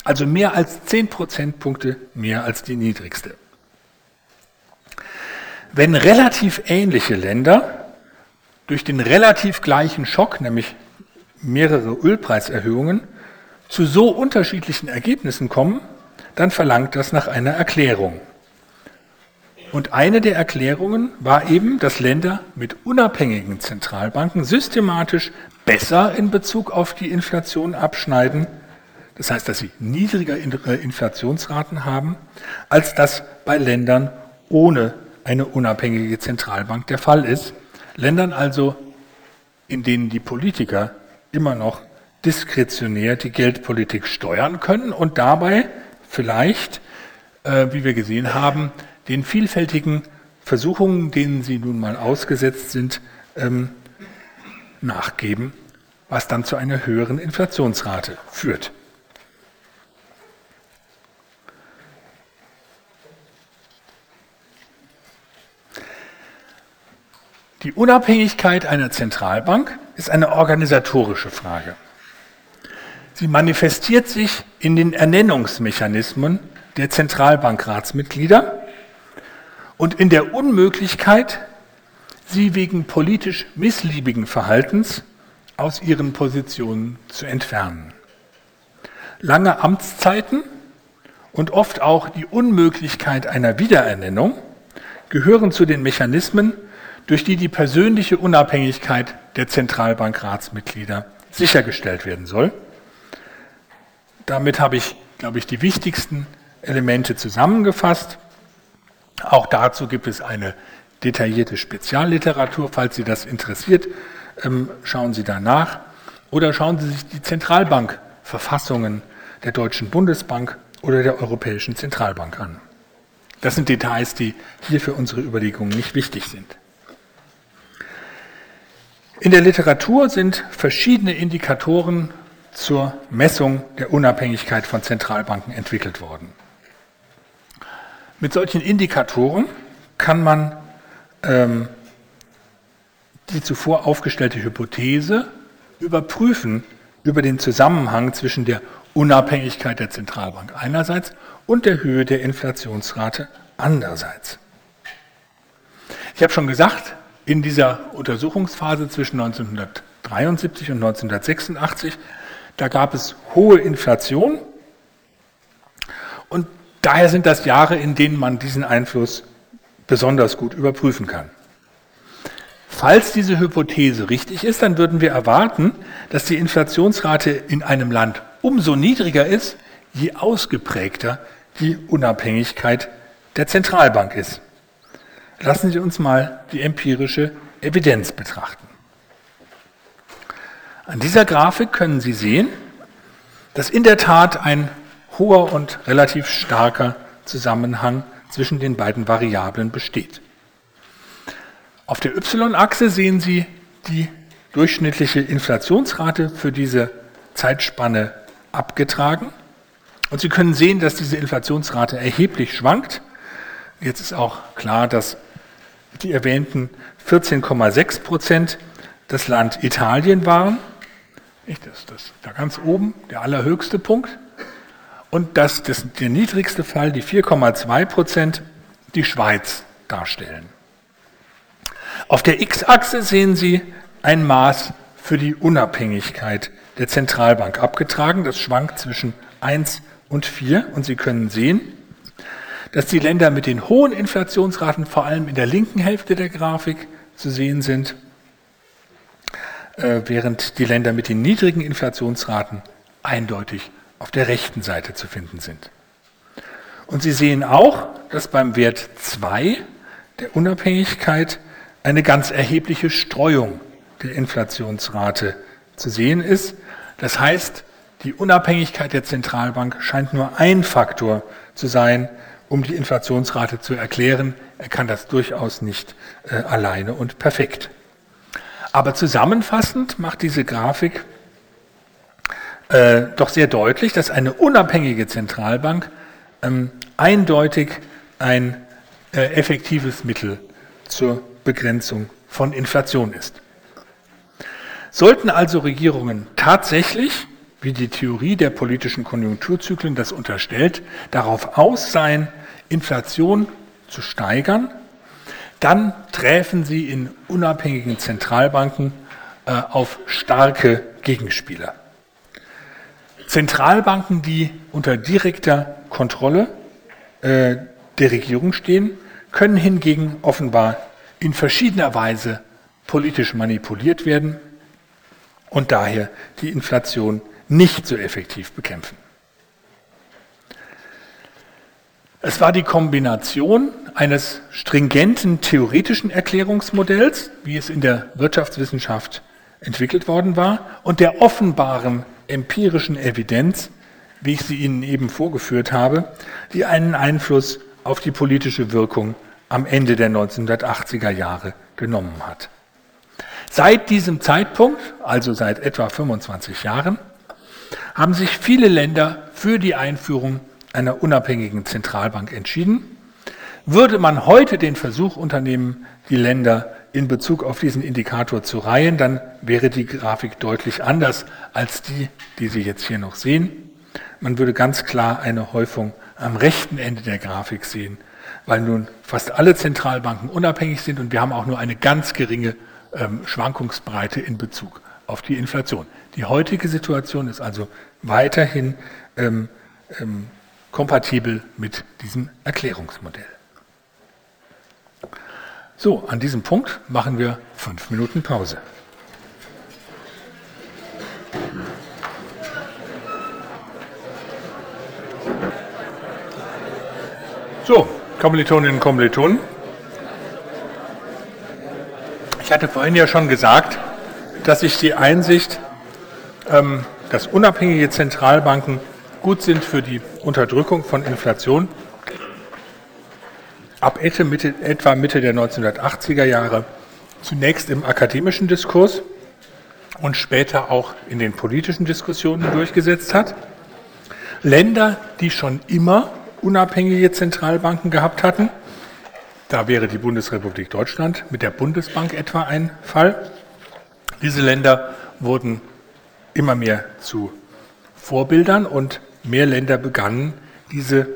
Also mehr als 10 Prozentpunkte mehr als die niedrigste. Wenn relativ ähnliche Länder durch den relativ gleichen Schock, nämlich mehrere Ölpreiserhöhungen, zu so unterschiedlichen Ergebnissen kommen, dann verlangt das nach einer Erklärung. Und eine der Erklärungen war eben, dass Länder mit unabhängigen Zentralbanken systematisch besser in Bezug auf die Inflation abschneiden, das heißt, dass sie niedriger äh, Inflationsraten haben, als das bei Ländern ohne eine unabhängige Zentralbank der Fall ist. Ländern also, in denen die Politiker immer noch diskretionär die Geldpolitik steuern können und dabei vielleicht, äh, wie wir gesehen haben, den vielfältigen Versuchungen, denen sie nun mal ausgesetzt sind, ähm, nachgeben, was dann zu einer höheren Inflationsrate führt. Die Unabhängigkeit einer Zentralbank ist eine organisatorische Frage. Sie manifestiert sich in den Ernennungsmechanismen der Zentralbankratsmitglieder und in der Unmöglichkeit, sie wegen politisch missliebigen Verhaltens aus ihren Positionen zu entfernen. Lange Amtszeiten und oft auch die Unmöglichkeit einer Wiederernennung gehören zu den Mechanismen, durch die die persönliche Unabhängigkeit der Zentralbankratsmitglieder sichergestellt werden soll. Damit habe ich, glaube ich, die wichtigsten Elemente zusammengefasst. Auch dazu gibt es eine detaillierte Spezialliteratur. Falls Sie das interessiert, ähm, schauen Sie danach. Oder schauen Sie sich die Zentralbankverfassungen der Deutschen Bundesbank oder der Europäischen Zentralbank an. Das sind Details, die hier für unsere Überlegungen nicht wichtig sind. In der Literatur sind verschiedene Indikatoren zur Messung der Unabhängigkeit von Zentralbanken entwickelt worden. Mit solchen Indikatoren kann man ähm, die zuvor aufgestellte Hypothese überprüfen über den Zusammenhang zwischen der Unabhängigkeit der Zentralbank einerseits und der Höhe der Inflationsrate andererseits. Ich habe schon gesagt, in dieser Untersuchungsphase zwischen 1973 und 1986, da gab es hohe Inflation und daher sind das Jahre, in denen man diesen Einfluss besonders gut überprüfen kann. Falls diese Hypothese richtig ist, dann würden wir erwarten, dass die Inflationsrate in einem Land umso niedriger ist, je ausgeprägter die Unabhängigkeit der Zentralbank ist. Lassen Sie uns mal die empirische Evidenz betrachten. An dieser Grafik können Sie sehen, dass in der Tat ein hoher und relativ starker Zusammenhang zwischen den beiden Variablen besteht. Auf der y-Achse sehen Sie die durchschnittliche Inflationsrate für diese Zeitspanne abgetragen. Und Sie können sehen, dass diese Inflationsrate erheblich schwankt. Jetzt ist auch klar, dass die erwähnten 14,6 Prozent das Land Italien waren. Das das, da ganz oben der allerhöchste Punkt. Und dass das, der niedrigste Fall, die 4,2 Prozent, die Schweiz darstellen. Auf der X-Achse sehen Sie ein Maß für die Unabhängigkeit der Zentralbank abgetragen. Das schwankt zwischen 1 und 4 und Sie können sehen, dass die Länder mit den hohen Inflationsraten vor allem in der linken Hälfte der Grafik zu sehen sind, äh, während die Länder mit den niedrigen Inflationsraten eindeutig auf der rechten Seite zu finden sind. Und Sie sehen auch, dass beim Wert 2 der Unabhängigkeit eine ganz erhebliche Streuung der Inflationsrate zu sehen ist. Das heißt, die Unabhängigkeit der Zentralbank scheint nur ein Faktor zu sein, um die Inflationsrate zu erklären. Er kann das durchaus nicht äh, alleine und perfekt. Aber zusammenfassend macht diese Grafik äh, doch sehr deutlich, dass eine unabhängige Zentralbank ähm, eindeutig ein äh, effektives Mittel zur Begrenzung von Inflation ist. Sollten also Regierungen tatsächlich, wie die Theorie der politischen Konjunkturzyklen das unterstellt, darauf aus sein, Inflation zu steigern, dann träfen sie in unabhängigen Zentralbanken äh, auf starke Gegenspieler. Zentralbanken, die unter direkter Kontrolle äh, der Regierung stehen, können hingegen offenbar in verschiedener Weise politisch manipuliert werden und daher die Inflation nicht so effektiv bekämpfen. Es war die Kombination eines stringenten theoretischen Erklärungsmodells, wie es in der Wirtschaftswissenschaft entwickelt worden war, und der offenbaren empirischen Evidenz, wie ich sie Ihnen eben vorgeführt habe, die einen Einfluss auf die politische Wirkung am Ende der 1980er Jahre genommen hat. Seit diesem Zeitpunkt, also seit etwa 25 Jahren, haben sich viele Länder für die Einführung einer unabhängigen Zentralbank entschieden. Würde man heute den Versuch unternehmen, die Länder in Bezug auf diesen Indikator zu reihen, dann wäre die Grafik deutlich anders als die, die Sie jetzt hier noch sehen. Man würde ganz klar eine Häufung am rechten Ende der Grafik sehen, weil nun fast alle Zentralbanken unabhängig sind und wir haben auch nur eine ganz geringe ähm, Schwankungsbreite in Bezug auf die Inflation. Die heutige Situation ist also weiterhin ähm, ähm, kompatibel mit diesem Erklärungsmodell. So, an diesem Punkt machen wir fünf Minuten Pause. So, Kommilitoninnen und Kommilitonen. Ich hatte vorhin ja schon gesagt, dass ich die Einsicht, dass unabhängige Zentralbanken gut sind für die Unterdrückung von Inflation, ab Mitte, etwa Mitte der 1980er Jahre zunächst im akademischen Diskurs und später auch in den politischen Diskussionen durchgesetzt hat. Länder, die schon immer unabhängige Zentralbanken gehabt hatten, da wäre die Bundesrepublik Deutschland mit der Bundesbank etwa ein Fall. Diese Länder wurden immer mehr zu Vorbildern und mehr Länder begannen, diese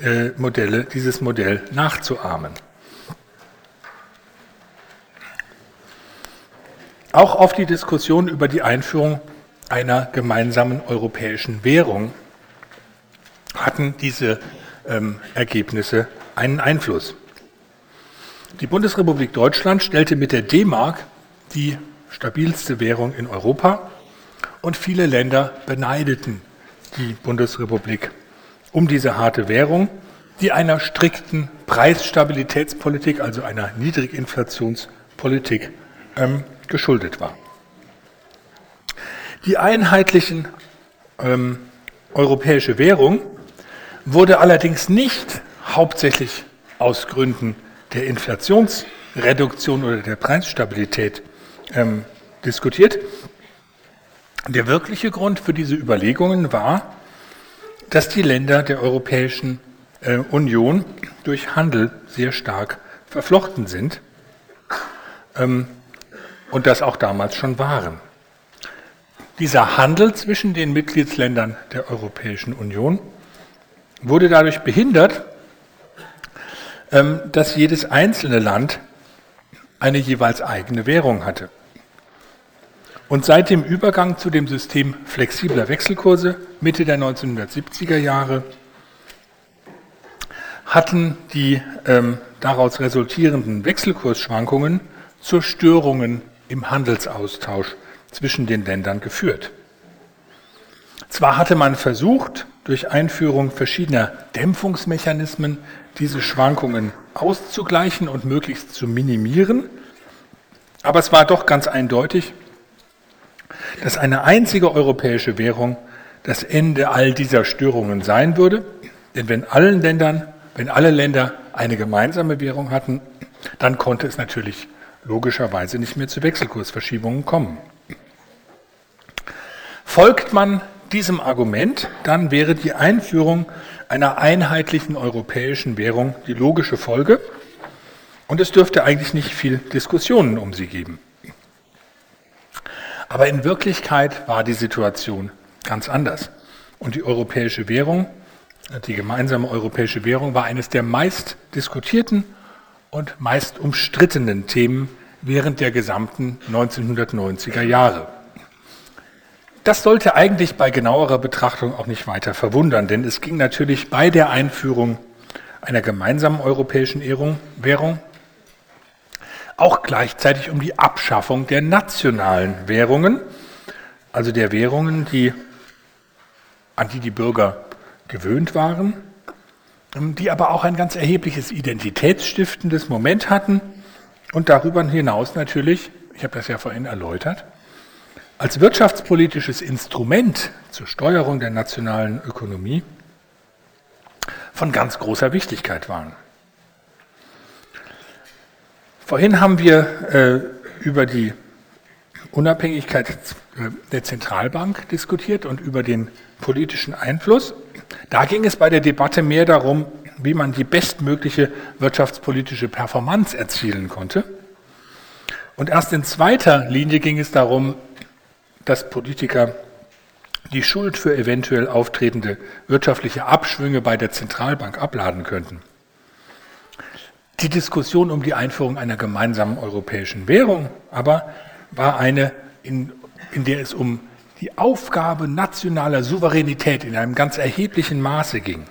äh, Modelle, dieses Modell nachzuahmen. Auch auf die Diskussion über die Einführung einer gemeinsamen europäischen Währung hatten diese ähm, Ergebnisse einen Einfluss. Die Bundesrepublik Deutschland stellte mit der D-Mark die stabilste Währung in Europa und viele Länder beneideten die Bundesrepublik um diese harte Währung, die einer strikten Preisstabilitätspolitik, also einer Niedriginflationspolitik ähm, geschuldet war. Die einheitlichen ähm, europäische Währung wurde allerdings nicht hauptsächlich aus Gründen der Inflationsreduktion oder der Preisstabilität ähm, diskutiert. Der wirkliche Grund für diese Überlegungen war, dass die Länder der Europäischen äh, Union durch Handel sehr stark verflochten sind ähm, und das auch damals schon waren. Dieser Handel zwischen den Mitgliedsländern der Europäischen Union wurde dadurch behindert, ähm, dass jedes einzelne Land eine jeweils eigene Währung hatte. Und seit dem Übergang zu dem System flexibler Wechselkurse Mitte der 1970er Jahre hatten die ähm, daraus resultierenden Wechselkursschwankungen zu Störungen im Handelsaustausch zwischen den Ländern geführt. Zwar hatte man versucht, durch Einführung verschiedener Dämpfungsmechanismen diese Schwankungen auszugleichen und möglichst zu minimieren, aber es war doch ganz eindeutig, dass eine einzige europäische Währung das Ende all dieser Störungen sein würde. Denn wenn allen Ländern, wenn alle Länder eine gemeinsame Währung hatten, dann konnte es natürlich logischerweise nicht mehr zu Wechselkursverschiebungen kommen. Folgt man diesem Argument, dann wäre die Einführung einer einheitlichen europäischen Währung die logische Folge und es dürfte eigentlich nicht viel Diskussionen um sie geben. Aber in Wirklichkeit war die Situation ganz anders. Und die europäische Währung, die gemeinsame europäische Währung, war eines der meist diskutierten und meist umstrittenen Themen während der gesamten 1990er Jahre. Das sollte eigentlich bei genauerer Betrachtung auch nicht weiter verwundern, denn es ging natürlich bei der Einführung einer gemeinsamen europäischen Währung auch gleichzeitig um die Abschaffung der nationalen Währungen, also der Währungen, die, an die die Bürger gewöhnt waren, die aber auch ein ganz erhebliches identitätsstiftendes Moment hatten und darüber hinaus natürlich, ich habe das ja vorhin erläutert, als wirtschaftspolitisches Instrument zur Steuerung der nationalen Ökonomie von ganz großer Wichtigkeit waren. Vorhin haben wir äh, über die Unabhängigkeit der Zentralbank diskutiert und über den politischen Einfluss. Da ging es bei der Debatte mehr darum, wie man die bestmögliche wirtschaftspolitische Performance erzielen konnte. Und erst in zweiter Linie ging es darum, dass Politiker die Schuld für eventuell auftretende wirtschaftliche Abschwünge bei der Zentralbank abladen könnten. Die Diskussion um die Einführung einer gemeinsamen europäischen Währung aber war eine, in, in der es um die Aufgabe nationaler Souveränität in einem ganz erheblichen Maße ging.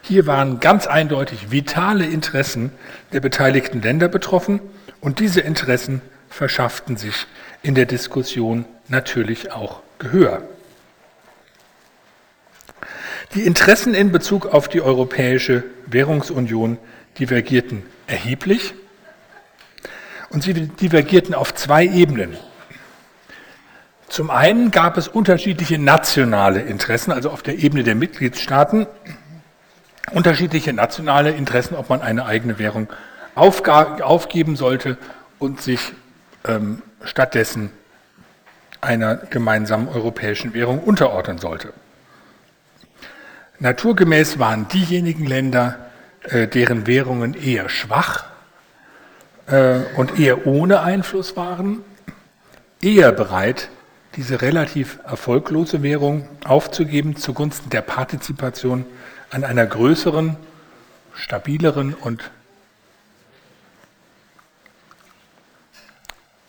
Hier waren ganz eindeutig vitale Interessen der beteiligten Länder betroffen und diese Interessen verschafften sich in der Diskussion natürlich auch Gehör. Die Interessen in Bezug auf die Europäische Währungsunion divergierten erheblich und sie divergierten auf zwei Ebenen. Zum einen gab es unterschiedliche nationale Interessen, also auf der Ebene der Mitgliedstaaten, unterschiedliche nationale Interessen, ob man eine eigene Währung aufgeben sollte und sich ähm, stattdessen einer gemeinsamen europäischen Währung unterordnen sollte. Naturgemäß waren diejenigen Länder, äh, deren Währungen eher schwach äh, und eher ohne Einfluss waren, eher bereit, diese relativ erfolglose Währung aufzugeben zugunsten der Partizipation an einer größeren, stabileren und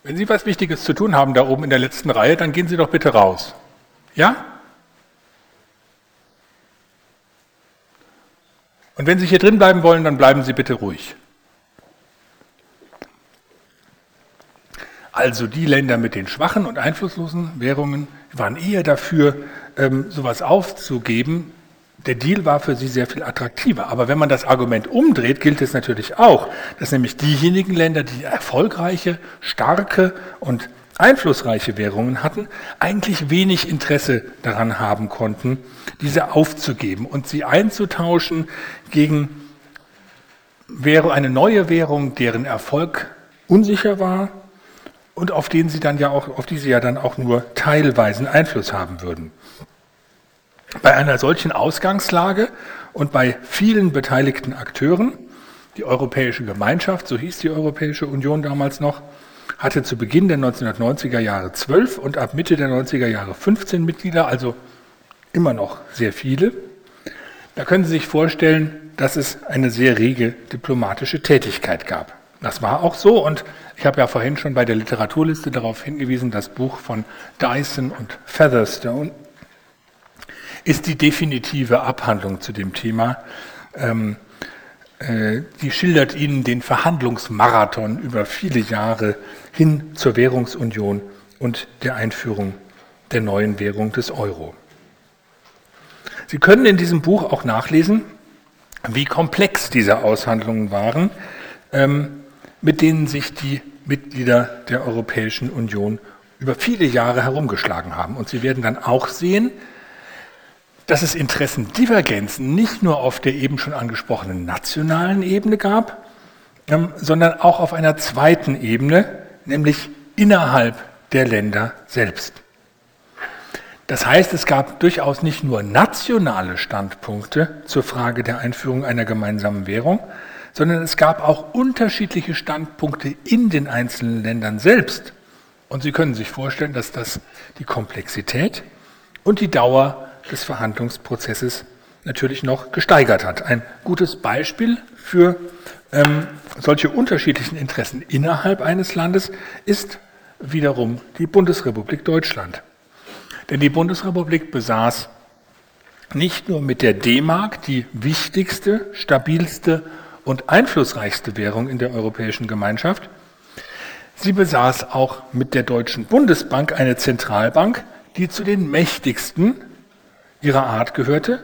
Wenn Sie was Wichtiges zu tun haben da oben in der letzten Reihe, dann gehen Sie doch bitte raus. Ja? Und wenn Sie hier drin bleiben wollen, dann bleiben Sie bitte ruhig. Also die Länder mit den schwachen und einflusslosen Währungen waren eher dafür, ähm, sowas aufzugeben. Der Deal war für sie sehr viel attraktiver. Aber wenn man das Argument umdreht, gilt es natürlich auch, dass nämlich diejenigen Länder, die erfolgreiche, starke und einflussreiche Währungen hatten, eigentlich wenig Interesse daran haben konnten, diese aufzugeben und sie einzutauschen gegen eine neue Währung, deren Erfolg unsicher war und auf, den sie dann ja auch, auf die sie ja dann auch nur teilweisen Einfluss haben würden. Bei einer solchen Ausgangslage und bei vielen beteiligten Akteuren, die Europäische Gemeinschaft, so hieß die Europäische Union damals noch, hatte zu Beginn der 1990er Jahre zwölf und ab Mitte der 90er Jahre 15 Mitglieder, also immer noch sehr viele. Da können Sie sich vorstellen, dass es eine sehr rege diplomatische Tätigkeit gab. Das war auch so und ich habe ja vorhin schon bei der Literaturliste darauf hingewiesen, das Buch von Dyson und Featherstone ist die definitive Abhandlung zu dem Thema. Ähm, äh, die schildert Ihnen den Verhandlungsmarathon über viele Jahre hin zur Währungsunion und der Einführung der neuen Währung des Euro. Sie können in diesem Buch auch nachlesen, wie komplex diese Aushandlungen waren, ähm, mit denen sich die Mitglieder der Europäischen Union über viele Jahre herumgeschlagen haben. Und Sie werden dann auch sehen, dass es Interessendivergenzen nicht nur auf der eben schon angesprochenen nationalen Ebene gab, ähm, sondern auch auf einer zweiten Ebene, nämlich innerhalb der Länder selbst. Das heißt, es gab durchaus nicht nur nationale Standpunkte zur Frage der Einführung einer gemeinsamen Währung, sondern es gab auch unterschiedliche Standpunkte in den einzelnen Ländern selbst. Und Sie können sich vorstellen, dass das die Komplexität und die Dauer des Verhandlungsprozesses natürlich noch gesteigert hat. Ein gutes Beispiel für ähm, solche unterschiedlichen Interessen innerhalb eines Landes ist wiederum die Bundesrepublik Deutschland. Denn die Bundesrepublik besaß nicht nur mit der D-Mark die wichtigste, stabilste und einflussreichste Währung in der Europäischen Gemeinschaft, sie besaß auch mit der Deutschen Bundesbank eine Zentralbank, die zu den mächtigsten ihrer Art gehörte,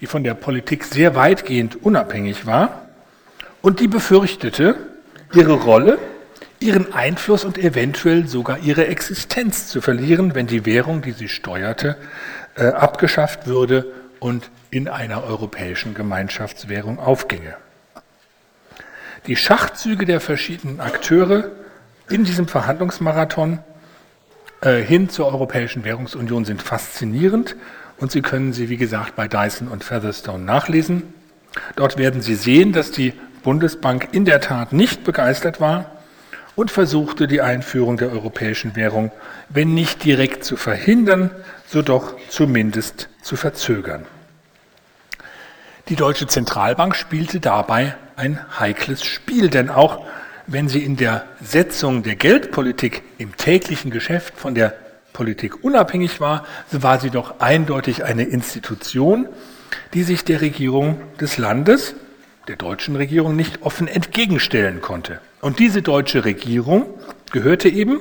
die von der Politik sehr weitgehend unabhängig war und die befürchtete, ihre Rolle, ihren Einfluss und eventuell sogar ihre Existenz zu verlieren, wenn die Währung, die sie steuerte, äh, abgeschafft würde und in einer europäischen Gemeinschaftswährung aufginge. Die Schachzüge der verschiedenen Akteure in diesem Verhandlungsmarathon äh, hin zur Europäischen Währungsunion sind faszinierend und Sie können sie, wie gesagt, bei Dyson und Featherstone nachlesen. Dort werden Sie sehen, dass die Bundesbank in der Tat nicht begeistert war und versuchte die Einführung der europäischen Währung, wenn nicht direkt zu verhindern, so doch zumindest zu verzögern. Die Deutsche Zentralbank spielte dabei ein heikles Spiel, denn auch wenn sie in der Setzung der Geldpolitik im täglichen Geschäft von der Politik unabhängig war, so war sie doch eindeutig eine Institution, die sich der Regierung des Landes, der deutschen Regierung, nicht offen entgegenstellen konnte. Und diese deutsche Regierung gehörte eben,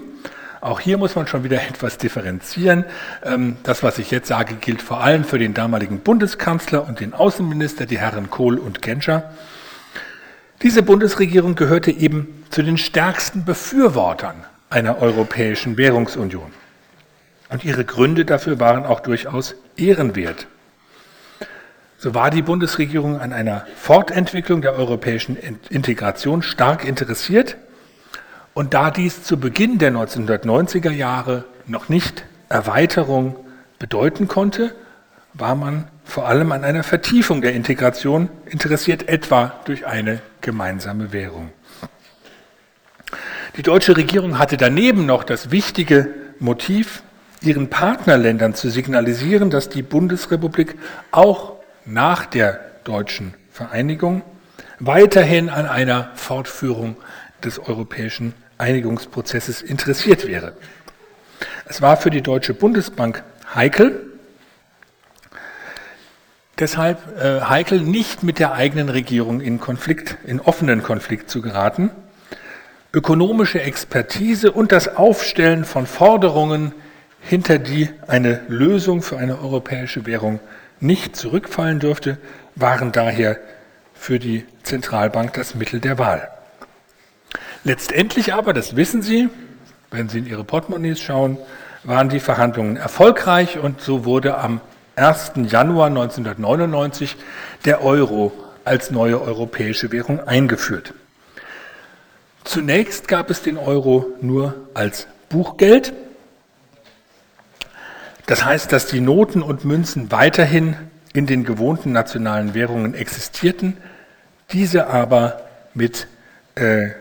auch hier muss man schon wieder etwas differenzieren, ähm, das, was ich jetzt sage, gilt vor allem für den damaligen Bundeskanzler und den Außenminister, die Herren Kohl und Genscher. Diese Bundesregierung gehörte eben zu den stärksten Befürwortern einer europäischen Währungsunion. Und ihre Gründe dafür waren auch durchaus ehrenwert. So war die Bundesregierung an einer Fortentwicklung der europäischen Integration stark interessiert. Und da dies zu Beginn der 1990er Jahre noch nicht Erweiterung bedeuten konnte, war man vor allem an einer Vertiefung der Integration interessiert, etwa durch eine gemeinsame Währung. Die deutsche Regierung hatte daneben noch das wichtige Motiv, ihren Partnerländern zu signalisieren, dass die Bundesrepublik auch nach der deutschen Vereinigung weiterhin an einer Fortführung des europäischen Einigungsprozesses interessiert wäre. Es war für die Deutsche Bundesbank heikel, deshalb äh, heikel, nicht mit der eigenen Regierung in Konflikt, in offenen Konflikt zu geraten. Ökonomische Expertise und das Aufstellen von Forderungen, hinter die eine Lösung für eine europäische Währung nicht zurückfallen dürfte, waren daher für die Zentralbank das Mittel der Wahl. Letztendlich aber, das wissen Sie, wenn Sie in Ihre Portemonnaies schauen, waren die Verhandlungen erfolgreich und so wurde am 1. Januar 1999 der Euro als neue europäische Währung eingeführt. Zunächst gab es den Euro nur als Buchgeld das heißt, dass die Noten und Münzen weiterhin in den gewohnten nationalen Währungen existierten, diese aber mit äh,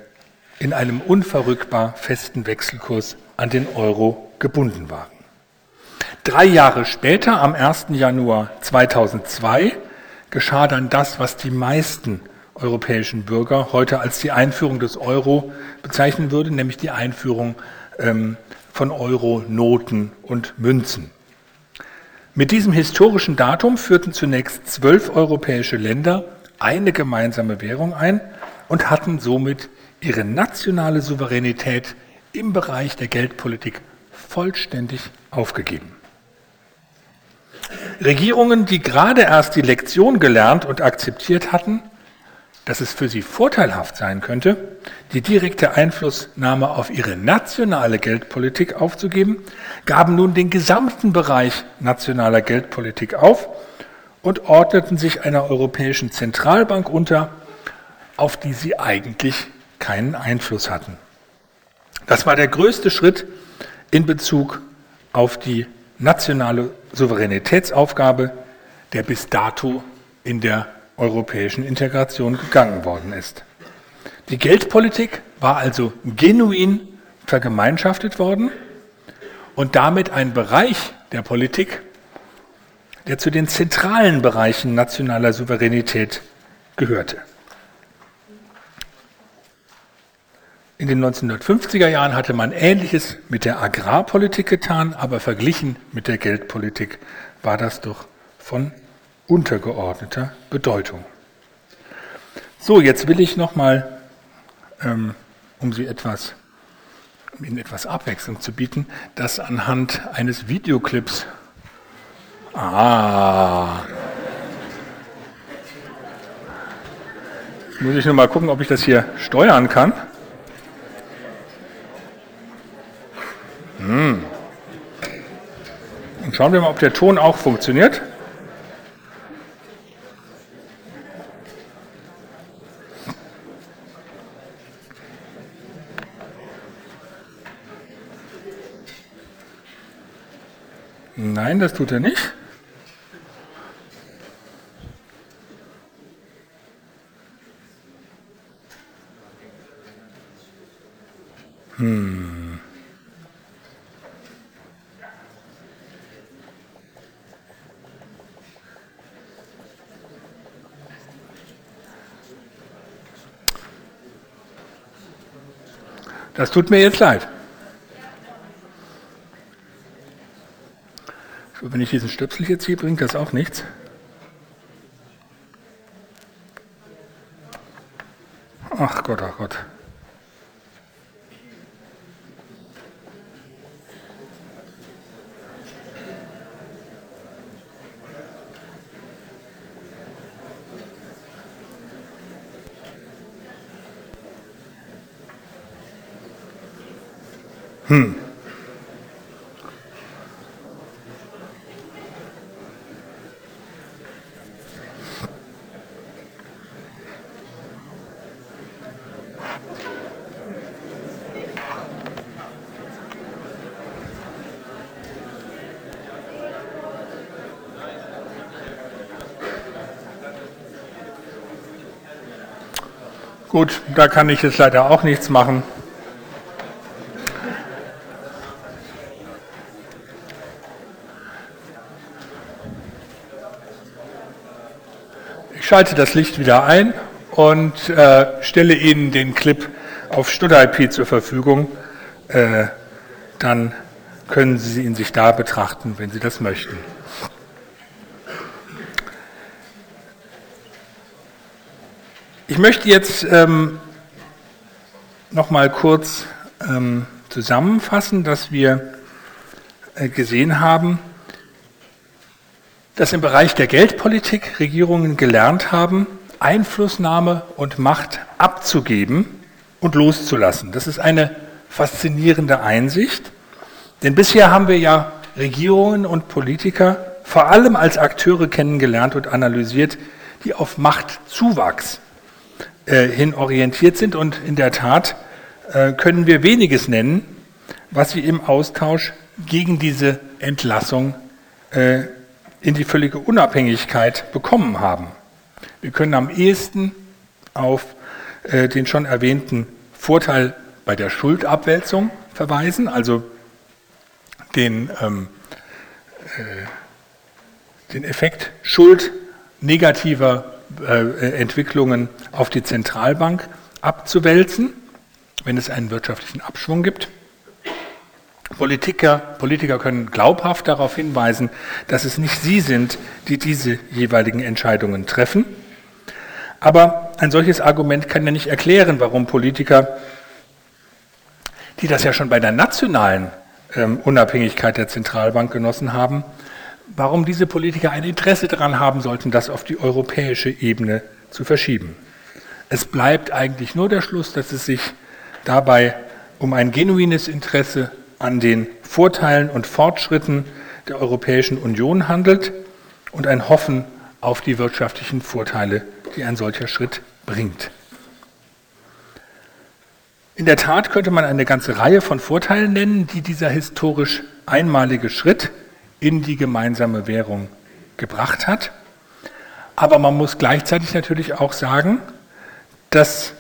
in einem unverrückbar festen Wechselkurs an den Euro gebunden waren. Drei Jahre später, am 1. Januar 2002, geschah dann das, was die meisten europäischen Bürger heute als die Einführung des Euro bezeichnen würden, nämlich die Einführung ähm, von Euro-Noten und Münzen. Mit diesem historischen Datum führten zunächst zwölf europäische Länder eine gemeinsame Währung ein und hatten somit ihre nationale Souveränität im Bereich der Geldpolitik vollständig aufgegeben. Regierungen, die gerade erst die Lektion gelernt und akzeptiert hatten, dass es für sie vorteilhaft sein könnte, die direkte Einflussnahme auf ihre nationale Geldpolitik aufzugeben, gaben nun den gesamten Bereich nationaler Geldpolitik auf und ordneten sich einer europäischen Zentralbank unter, auf die sie eigentlich keinen Einfluss hatten. Das war der größte Schritt in Bezug auf die nationale Souveränitätsaufgabe, der bis dato in der europäischen Integration gegangen worden ist. Die Geldpolitik war also genuin vergemeinschaftet worden und damit ein Bereich der Politik, der zu den zentralen Bereichen nationaler Souveränität gehörte. In den 1950er Jahren hatte man Ähnliches mit der Agrarpolitik getan, aber verglichen mit der Geldpolitik war das doch von untergeordneter Bedeutung. So, jetzt will ich nochmal, ähm, um Sie etwas, um Ihnen etwas Abwechslung zu bieten, das anhand eines Videoclips. Ah. Jetzt muss ich nur mal gucken, ob ich das hier steuern kann. Hm. Und schauen wir mal, ob der Ton auch funktioniert. Nein, das tut er nicht. Hm. Das tut mir jetzt leid. So, wenn ich diesen Stöpsel hier ziehe, bringt das auch nichts. Ach Gott, ach Gott. Hm. Gut, da kann ich jetzt leider auch nichts machen. schalte das Licht wieder ein und äh, stelle Ihnen den Clip auf StudIP zur Verfügung. Äh, dann können Sie ihn sich da betrachten, wenn Sie das möchten. Ich möchte jetzt ähm, noch mal kurz ähm, zusammenfassen, dass wir äh, gesehen haben, dass im Bereich der Geldpolitik Regierungen gelernt haben, Einflussnahme und Macht abzugeben und loszulassen. Das ist eine faszinierende Einsicht, denn bisher haben wir ja Regierungen und Politiker vor allem als Akteure kennengelernt und analysiert, die auf Machtzuwachs äh, hin orientiert sind. Und in der Tat können wir weniges nennen, was sie im Austausch gegen diese Entlassung äh, in die völlige Unabhängigkeit bekommen haben. Wir können am ehesten auf äh, den schon erwähnten Vorteil bei der Schuldabwälzung verweisen, also den, ähm, äh, den Effekt Schuld negativer äh, Entwicklungen auf die Zentralbank abzuwälzen, wenn es einen wirtschaftlichen Abschwung gibt. Politiker, Politiker können glaubhaft darauf hinweisen, dass es nicht sie sind, die diese jeweiligen Entscheidungen treffen. Aber ein solches Argument kann ja nicht erklären, warum Politiker, die das ja schon bei der nationalen ähm, Unabhängigkeit der Zentralbank genossen haben, warum diese Politiker ein Interesse daran haben sollten, das auf die europäische Ebene zu verschieben. Es bleibt eigentlich nur der Schluss, dass es sich dabei um ein genuines Interesse an den Vorteilen und Fortschritten der Europäischen Union handelt und ein Hoffen auf die wirtschaftlichen Vorteile, die ein solcher Schritt bringt. In der Tat könnte man eine ganze Reihe von Vorteilen nennen, die dieser historisch einmalige Schritt in die gemeinsame Währung gebracht hat. Aber man muss gleichzeitig natürlich auch sagen, dass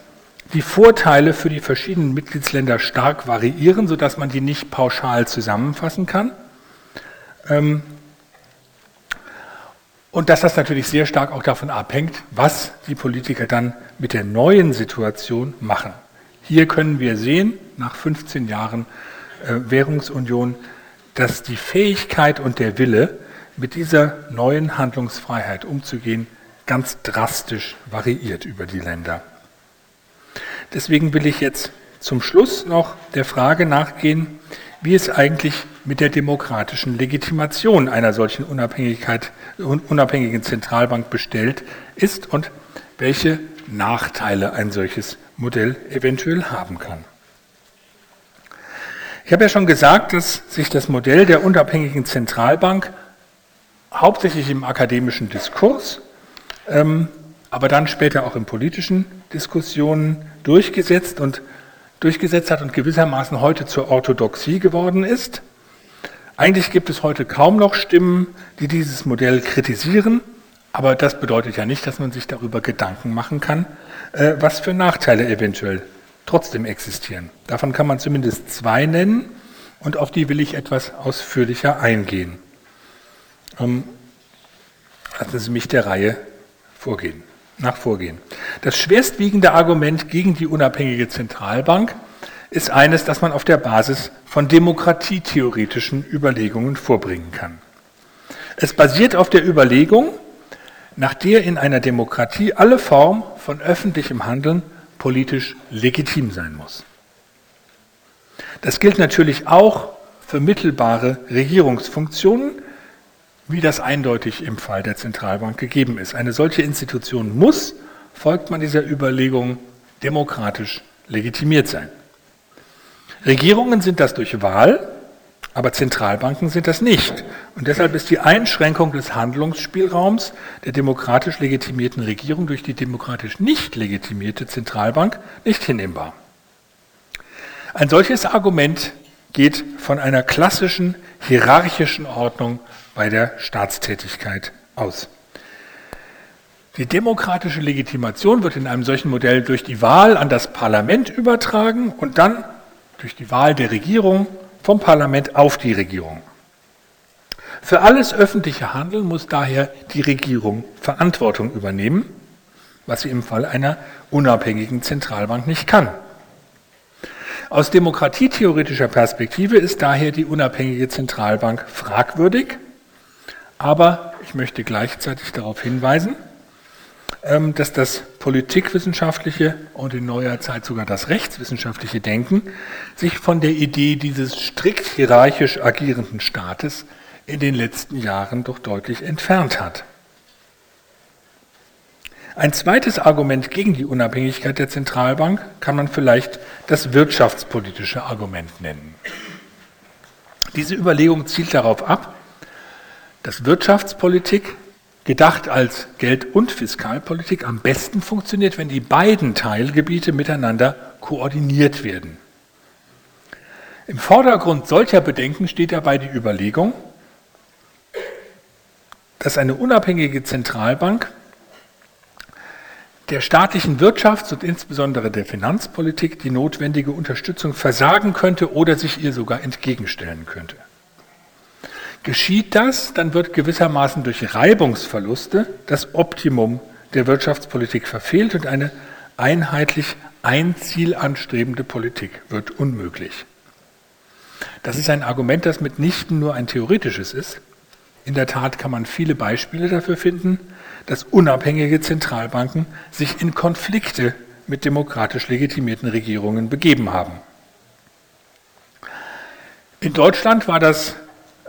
die Vorteile für die verschiedenen Mitgliedsländer stark variieren, sodass man die nicht pauschal zusammenfassen kann. Ähm, und dass das natürlich sehr stark auch davon abhängt, was die Politiker dann mit der neuen Situation machen. Hier können wir sehen, nach 15 Jahren äh, Währungsunion, dass die Fähigkeit und der Wille, mit dieser neuen Handlungsfreiheit umzugehen, ganz drastisch variiert über die Länder. Deswegen will ich jetzt zum Schluss noch der Frage nachgehen, wie es eigentlich mit der demokratischen Legitimation einer solchen Unabhängigkeit, unabhängigen Zentralbank bestellt ist und welche Nachteile ein solches Modell eventuell haben kann. Ich habe ja schon gesagt, dass sich das Modell der unabhängigen Zentralbank hauptsächlich im akademischen Diskurs ähm, aber dann später auch in politischen Diskussionen durchgesetzt und durchgesetzt hat und gewissermaßen heute zur Orthodoxie geworden ist. Eigentlich gibt es heute kaum noch Stimmen, die dieses Modell kritisieren, aber das bedeutet ja nicht, dass man sich darüber Gedanken machen kann, äh, was für Nachteile eventuell trotzdem existieren. Davon kann man zumindest zwei nennen und auf die will ich etwas ausführlicher eingehen. Um, lassen Sie mich der Reihe vorgehen, nach vorgehen. Das schwerstwiegende Argument gegen die unabhängige Zentralbank ist eines, das man auf der Basis von demokratietheoretischen Überlegungen vorbringen kann. Es basiert auf der Überlegung, nach der in einer Demokratie alle Form von öffentlichem Handeln politisch legitim sein muss. Das gilt natürlich auch für mittelbare Regierungsfunktionen, wie das eindeutig im Fall der Zentralbank gegeben ist. Eine solche Institution muss, folgt man dieser Überlegung, demokratisch legitimiert sein. Regierungen sind das durch Wahl, aber Zentralbanken sind das nicht. Und deshalb ist die Einschränkung des Handlungsspielraums der demokratisch legitimierten Regierung durch die demokratisch nicht legitimierte Zentralbank nicht hinnehmbar. Ein solches Argument geht von einer klassischen hierarchischen Ordnung bei der Staatstätigkeit aus. Die demokratische Legitimation wird in einem solchen Modell durch die Wahl an das Parlament übertragen und dann durch die Wahl der Regierung vom Parlament auf die Regierung. Für alles öffentliche Handeln muss daher die Regierung Verantwortung übernehmen, was sie im Fall einer unabhängigen Zentralbank nicht kann. Aus demokratietheoretischer Perspektive ist daher die unabhängige Zentralbank fragwürdig, aber ich möchte gleichzeitig darauf hinweisen, ähm, dass das politikwissenschaftliche und in neuer Zeit sogar das rechtswissenschaftliche Denken sich von der Idee dieses strikt hierarchisch agierenden Staates in den letzten Jahren doch deutlich entfernt hat. Ein zweites Argument gegen die Unabhängigkeit der Zentralbank kann man vielleicht das wirtschaftspolitische Argument nennen. Diese Überlegung zielt darauf ab, dass Wirtschaftspolitik gedacht als Geld- und Fiskalpolitik, am besten funktioniert, wenn die beiden Teilgebiete miteinander koordiniert werden. Im Vordergrund solcher Bedenken steht dabei die Überlegung, dass eine unabhängige Zentralbank der staatlichen Wirtschafts- und insbesondere der Finanzpolitik die notwendige Unterstützung versagen könnte oder sich ihr sogar entgegenstellen könnte. Geschieht das, dann wird gewissermaßen durch Reibungsverluste das Optimum der Wirtschaftspolitik verfehlt und eine einheitlich ein Ziel anstrebende Politik wird unmöglich. Das ist ein Argument, das mitnichten nur ein theoretisches ist. In der Tat kann man viele Beispiele dafür finden, dass unabhängige Zentralbanken sich in Konflikte mit demokratisch legitimierten Regierungen begeben haben. In Deutschland war das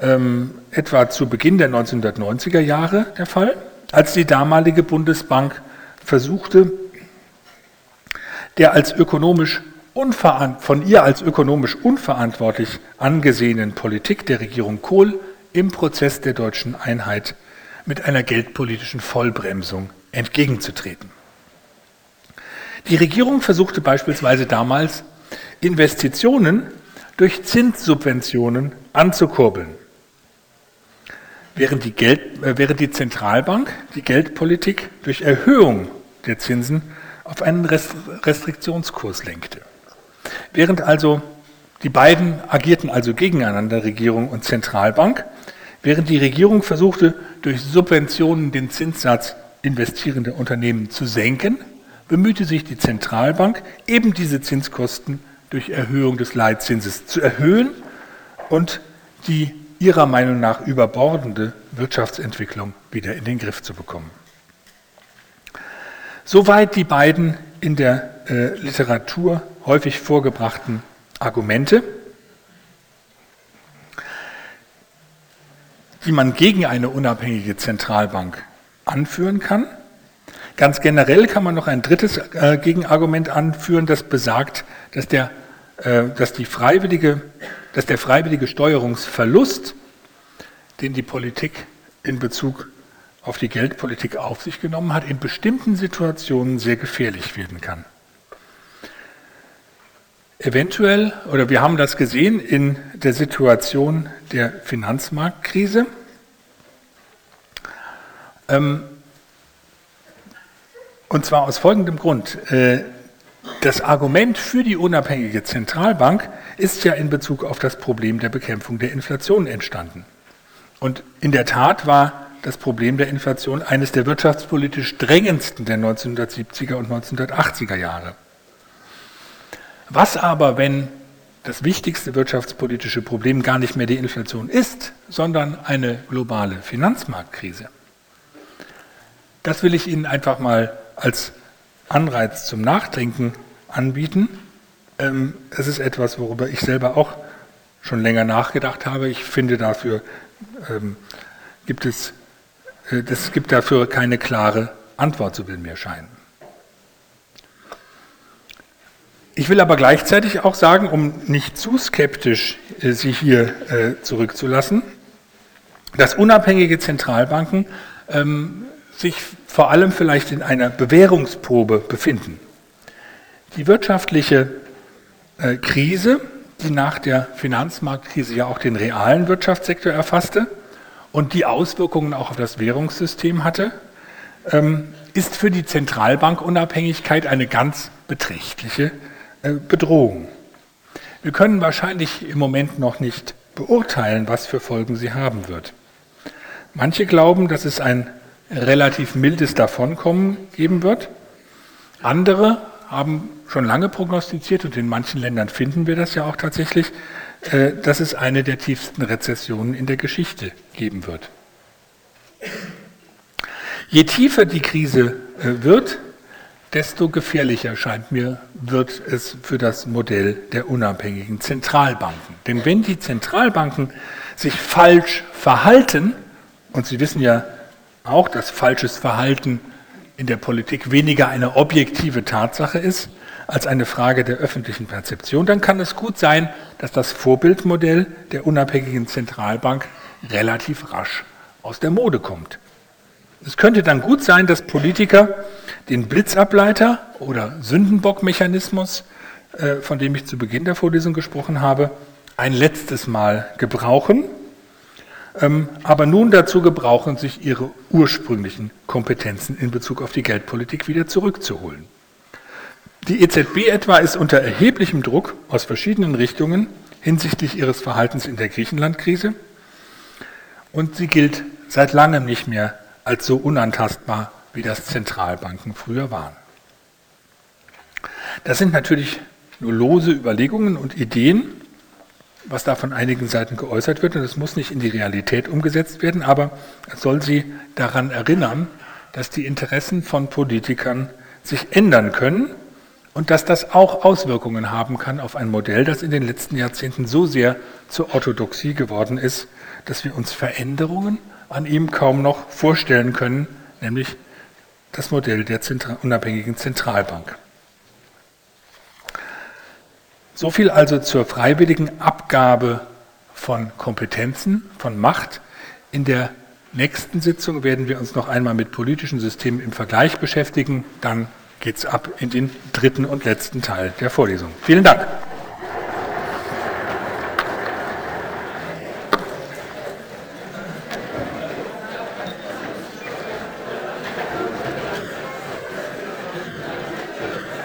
ähm, etwa zu Beginn der 1990er Jahre der Fall, als die damalige Bundesbank versuchte, der als ökonomisch von ihr als ökonomisch unverantwortlich angesehenen Politik der Regierung Kohl im Prozess der deutschen Einheit mit einer geldpolitischen Vollbremsung entgegenzutreten. Die Regierung versuchte beispielsweise damals, Investitionen durch Zinssubventionen anzukurbeln. Während die, Geld, äh, während die Zentralbank die Geldpolitik durch Erhöhung der Zinsen auf einen Restriktionskurs lenkte. Während also die beiden agierten also gegeneinander, Regierung und Zentralbank, während die Regierung versuchte, durch Subventionen den Zinssatz investierender Unternehmen zu senken, bemühte sich die Zentralbank, eben diese Zinskosten durch Erhöhung des Leitzinses zu erhöhen und die ihrer Meinung nach überbordende Wirtschaftsentwicklung wieder in den Griff zu bekommen. Soweit die beiden in der äh, Literatur häufig vorgebrachten Argumente, die man gegen eine unabhängige Zentralbank anführen kann. Ganz generell kann man noch ein drittes äh, Gegenargument anführen, das besagt, dass, der, äh, dass die freiwillige dass der freiwillige Steuerungsverlust, den die Politik in Bezug auf die Geldpolitik auf sich genommen hat, in bestimmten Situationen sehr gefährlich werden kann. Eventuell, oder wir haben das gesehen in der Situation der Finanzmarktkrise, ähm, und zwar aus folgendem Grund. Äh, das Argument für die unabhängige Zentralbank ist ja in Bezug auf das Problem der Bekämpfung der Inflation entstanden. Und in der Tat war das Problem der Inflation eines der wirtschaftspolitisch drängendsten der 1970er und 1980er Jahre. Was aber, wenn das wichtigste wirtschaftspolitische Problem gar nicht mehr die Inflation ist, sondern eine globale Finanzmarktkrise? Das will ich Ihnen einfach mal als Anreiz zum Nachdenken anbieten. Ähm, es ist etwas, worüber ich selber auch schon länger nachgedacht habe. Ich finde dafür ähm, gibt es, äh, das gibt dafür keine klare Antwort, so will mir scheinen. Ich will aber gleichzeitig auch sagen, um nicht zu skeptisch äh, sich hier äh, zurückzulassen, dass unabhängige Zentralbanken ähm, sich vor allem vielleicht in einer Bewährungsprobe befinden. Die wirtschaftliche äh, Krise, die nach der Finanzmarktkrise ja auch den realen Wirtschaftssektor erfasste und die Auswirkungen auch auf das Währungssystem hatte, ähm, ist für die Zentralbankunabhängigkeit eine ganz beträchtliche äh, Bedrohung. Wir können wahrscheinlich im Moment noch nicht beurteilen, was für Folgen sie haben wird. Manche glauben, dass es ein relativ mildes Davonkommen geben wird. Andere haben schon lange prognostiziert und in manchen Ländern finden wir das ja auch tatsächlich, äh, dass es eine der tiefsten Rezessionen in der Geschichte geben wird. Je tiefer die Krise äh, wird, desto gefährlicher scheint mir, wird es für das Modell der unabhängigen Zentralbanken. Denn wenn die Zentralbanken sich falsch verhalten, und Sie wissen ja auch, dass falsches Verhalten in der Politik weniger eine objektive Tatsache ist als eine Frage der öffentlichen Perzeption, dann kann es gut sein, dass das Vorbildmodell der unabhängigen Zentralbank relativ rasch aus der Mode kommt. Es könnte dann gut sein, dass Politiker den Blitzableiter oder Sündenbockmechanismus, äh, von dem ich zu Beginn der Vorlesung gesprochen habe, ein letztes Mal gebrauchen, aber nun dazu gebrauchen, sich ihre ursprünglichen Kompetenzen in Bezug auf die Geldpolitik wieder zurückzuholen. Die EZB etwa ist unter erheblichem Druck aus verschiedenen Richtungen hinsichtlich ihres Verhaltens in der Griechenlandkrise und sie gilt seit langem nicht mehr als so unantastbar, wie das Zentralbanken früher waren. Das sind natürlich nur lose Überlegungen und Ideen, was da von einigen Seiten geäußert wird. Und es muss nicht in die Realität umgesetzt werden, aber es soll sie daran erinnern, dass die Interessen von Politikern sich ändern können und dass das auch Auswirkungen haben kann auf ein Modell, das in den letzten Jahrzehnten so sehr zur Orthodoxie geworden ist, dass wir uns Veränderungen an ihm kaum noch vorstellen können, nämlich das Modell der Zentra unabhängigen Zentralbank. So viel also zur freiwilligen Abgabe von Kompetenzen, von Macht. In der nächsten Sitzung werden wir uns noch einmal mit politischen Systemen im Vergleich beschäftigen. Dann geht es ab in den dritten und letzten Teil der Vorlesung. Vielen Dank.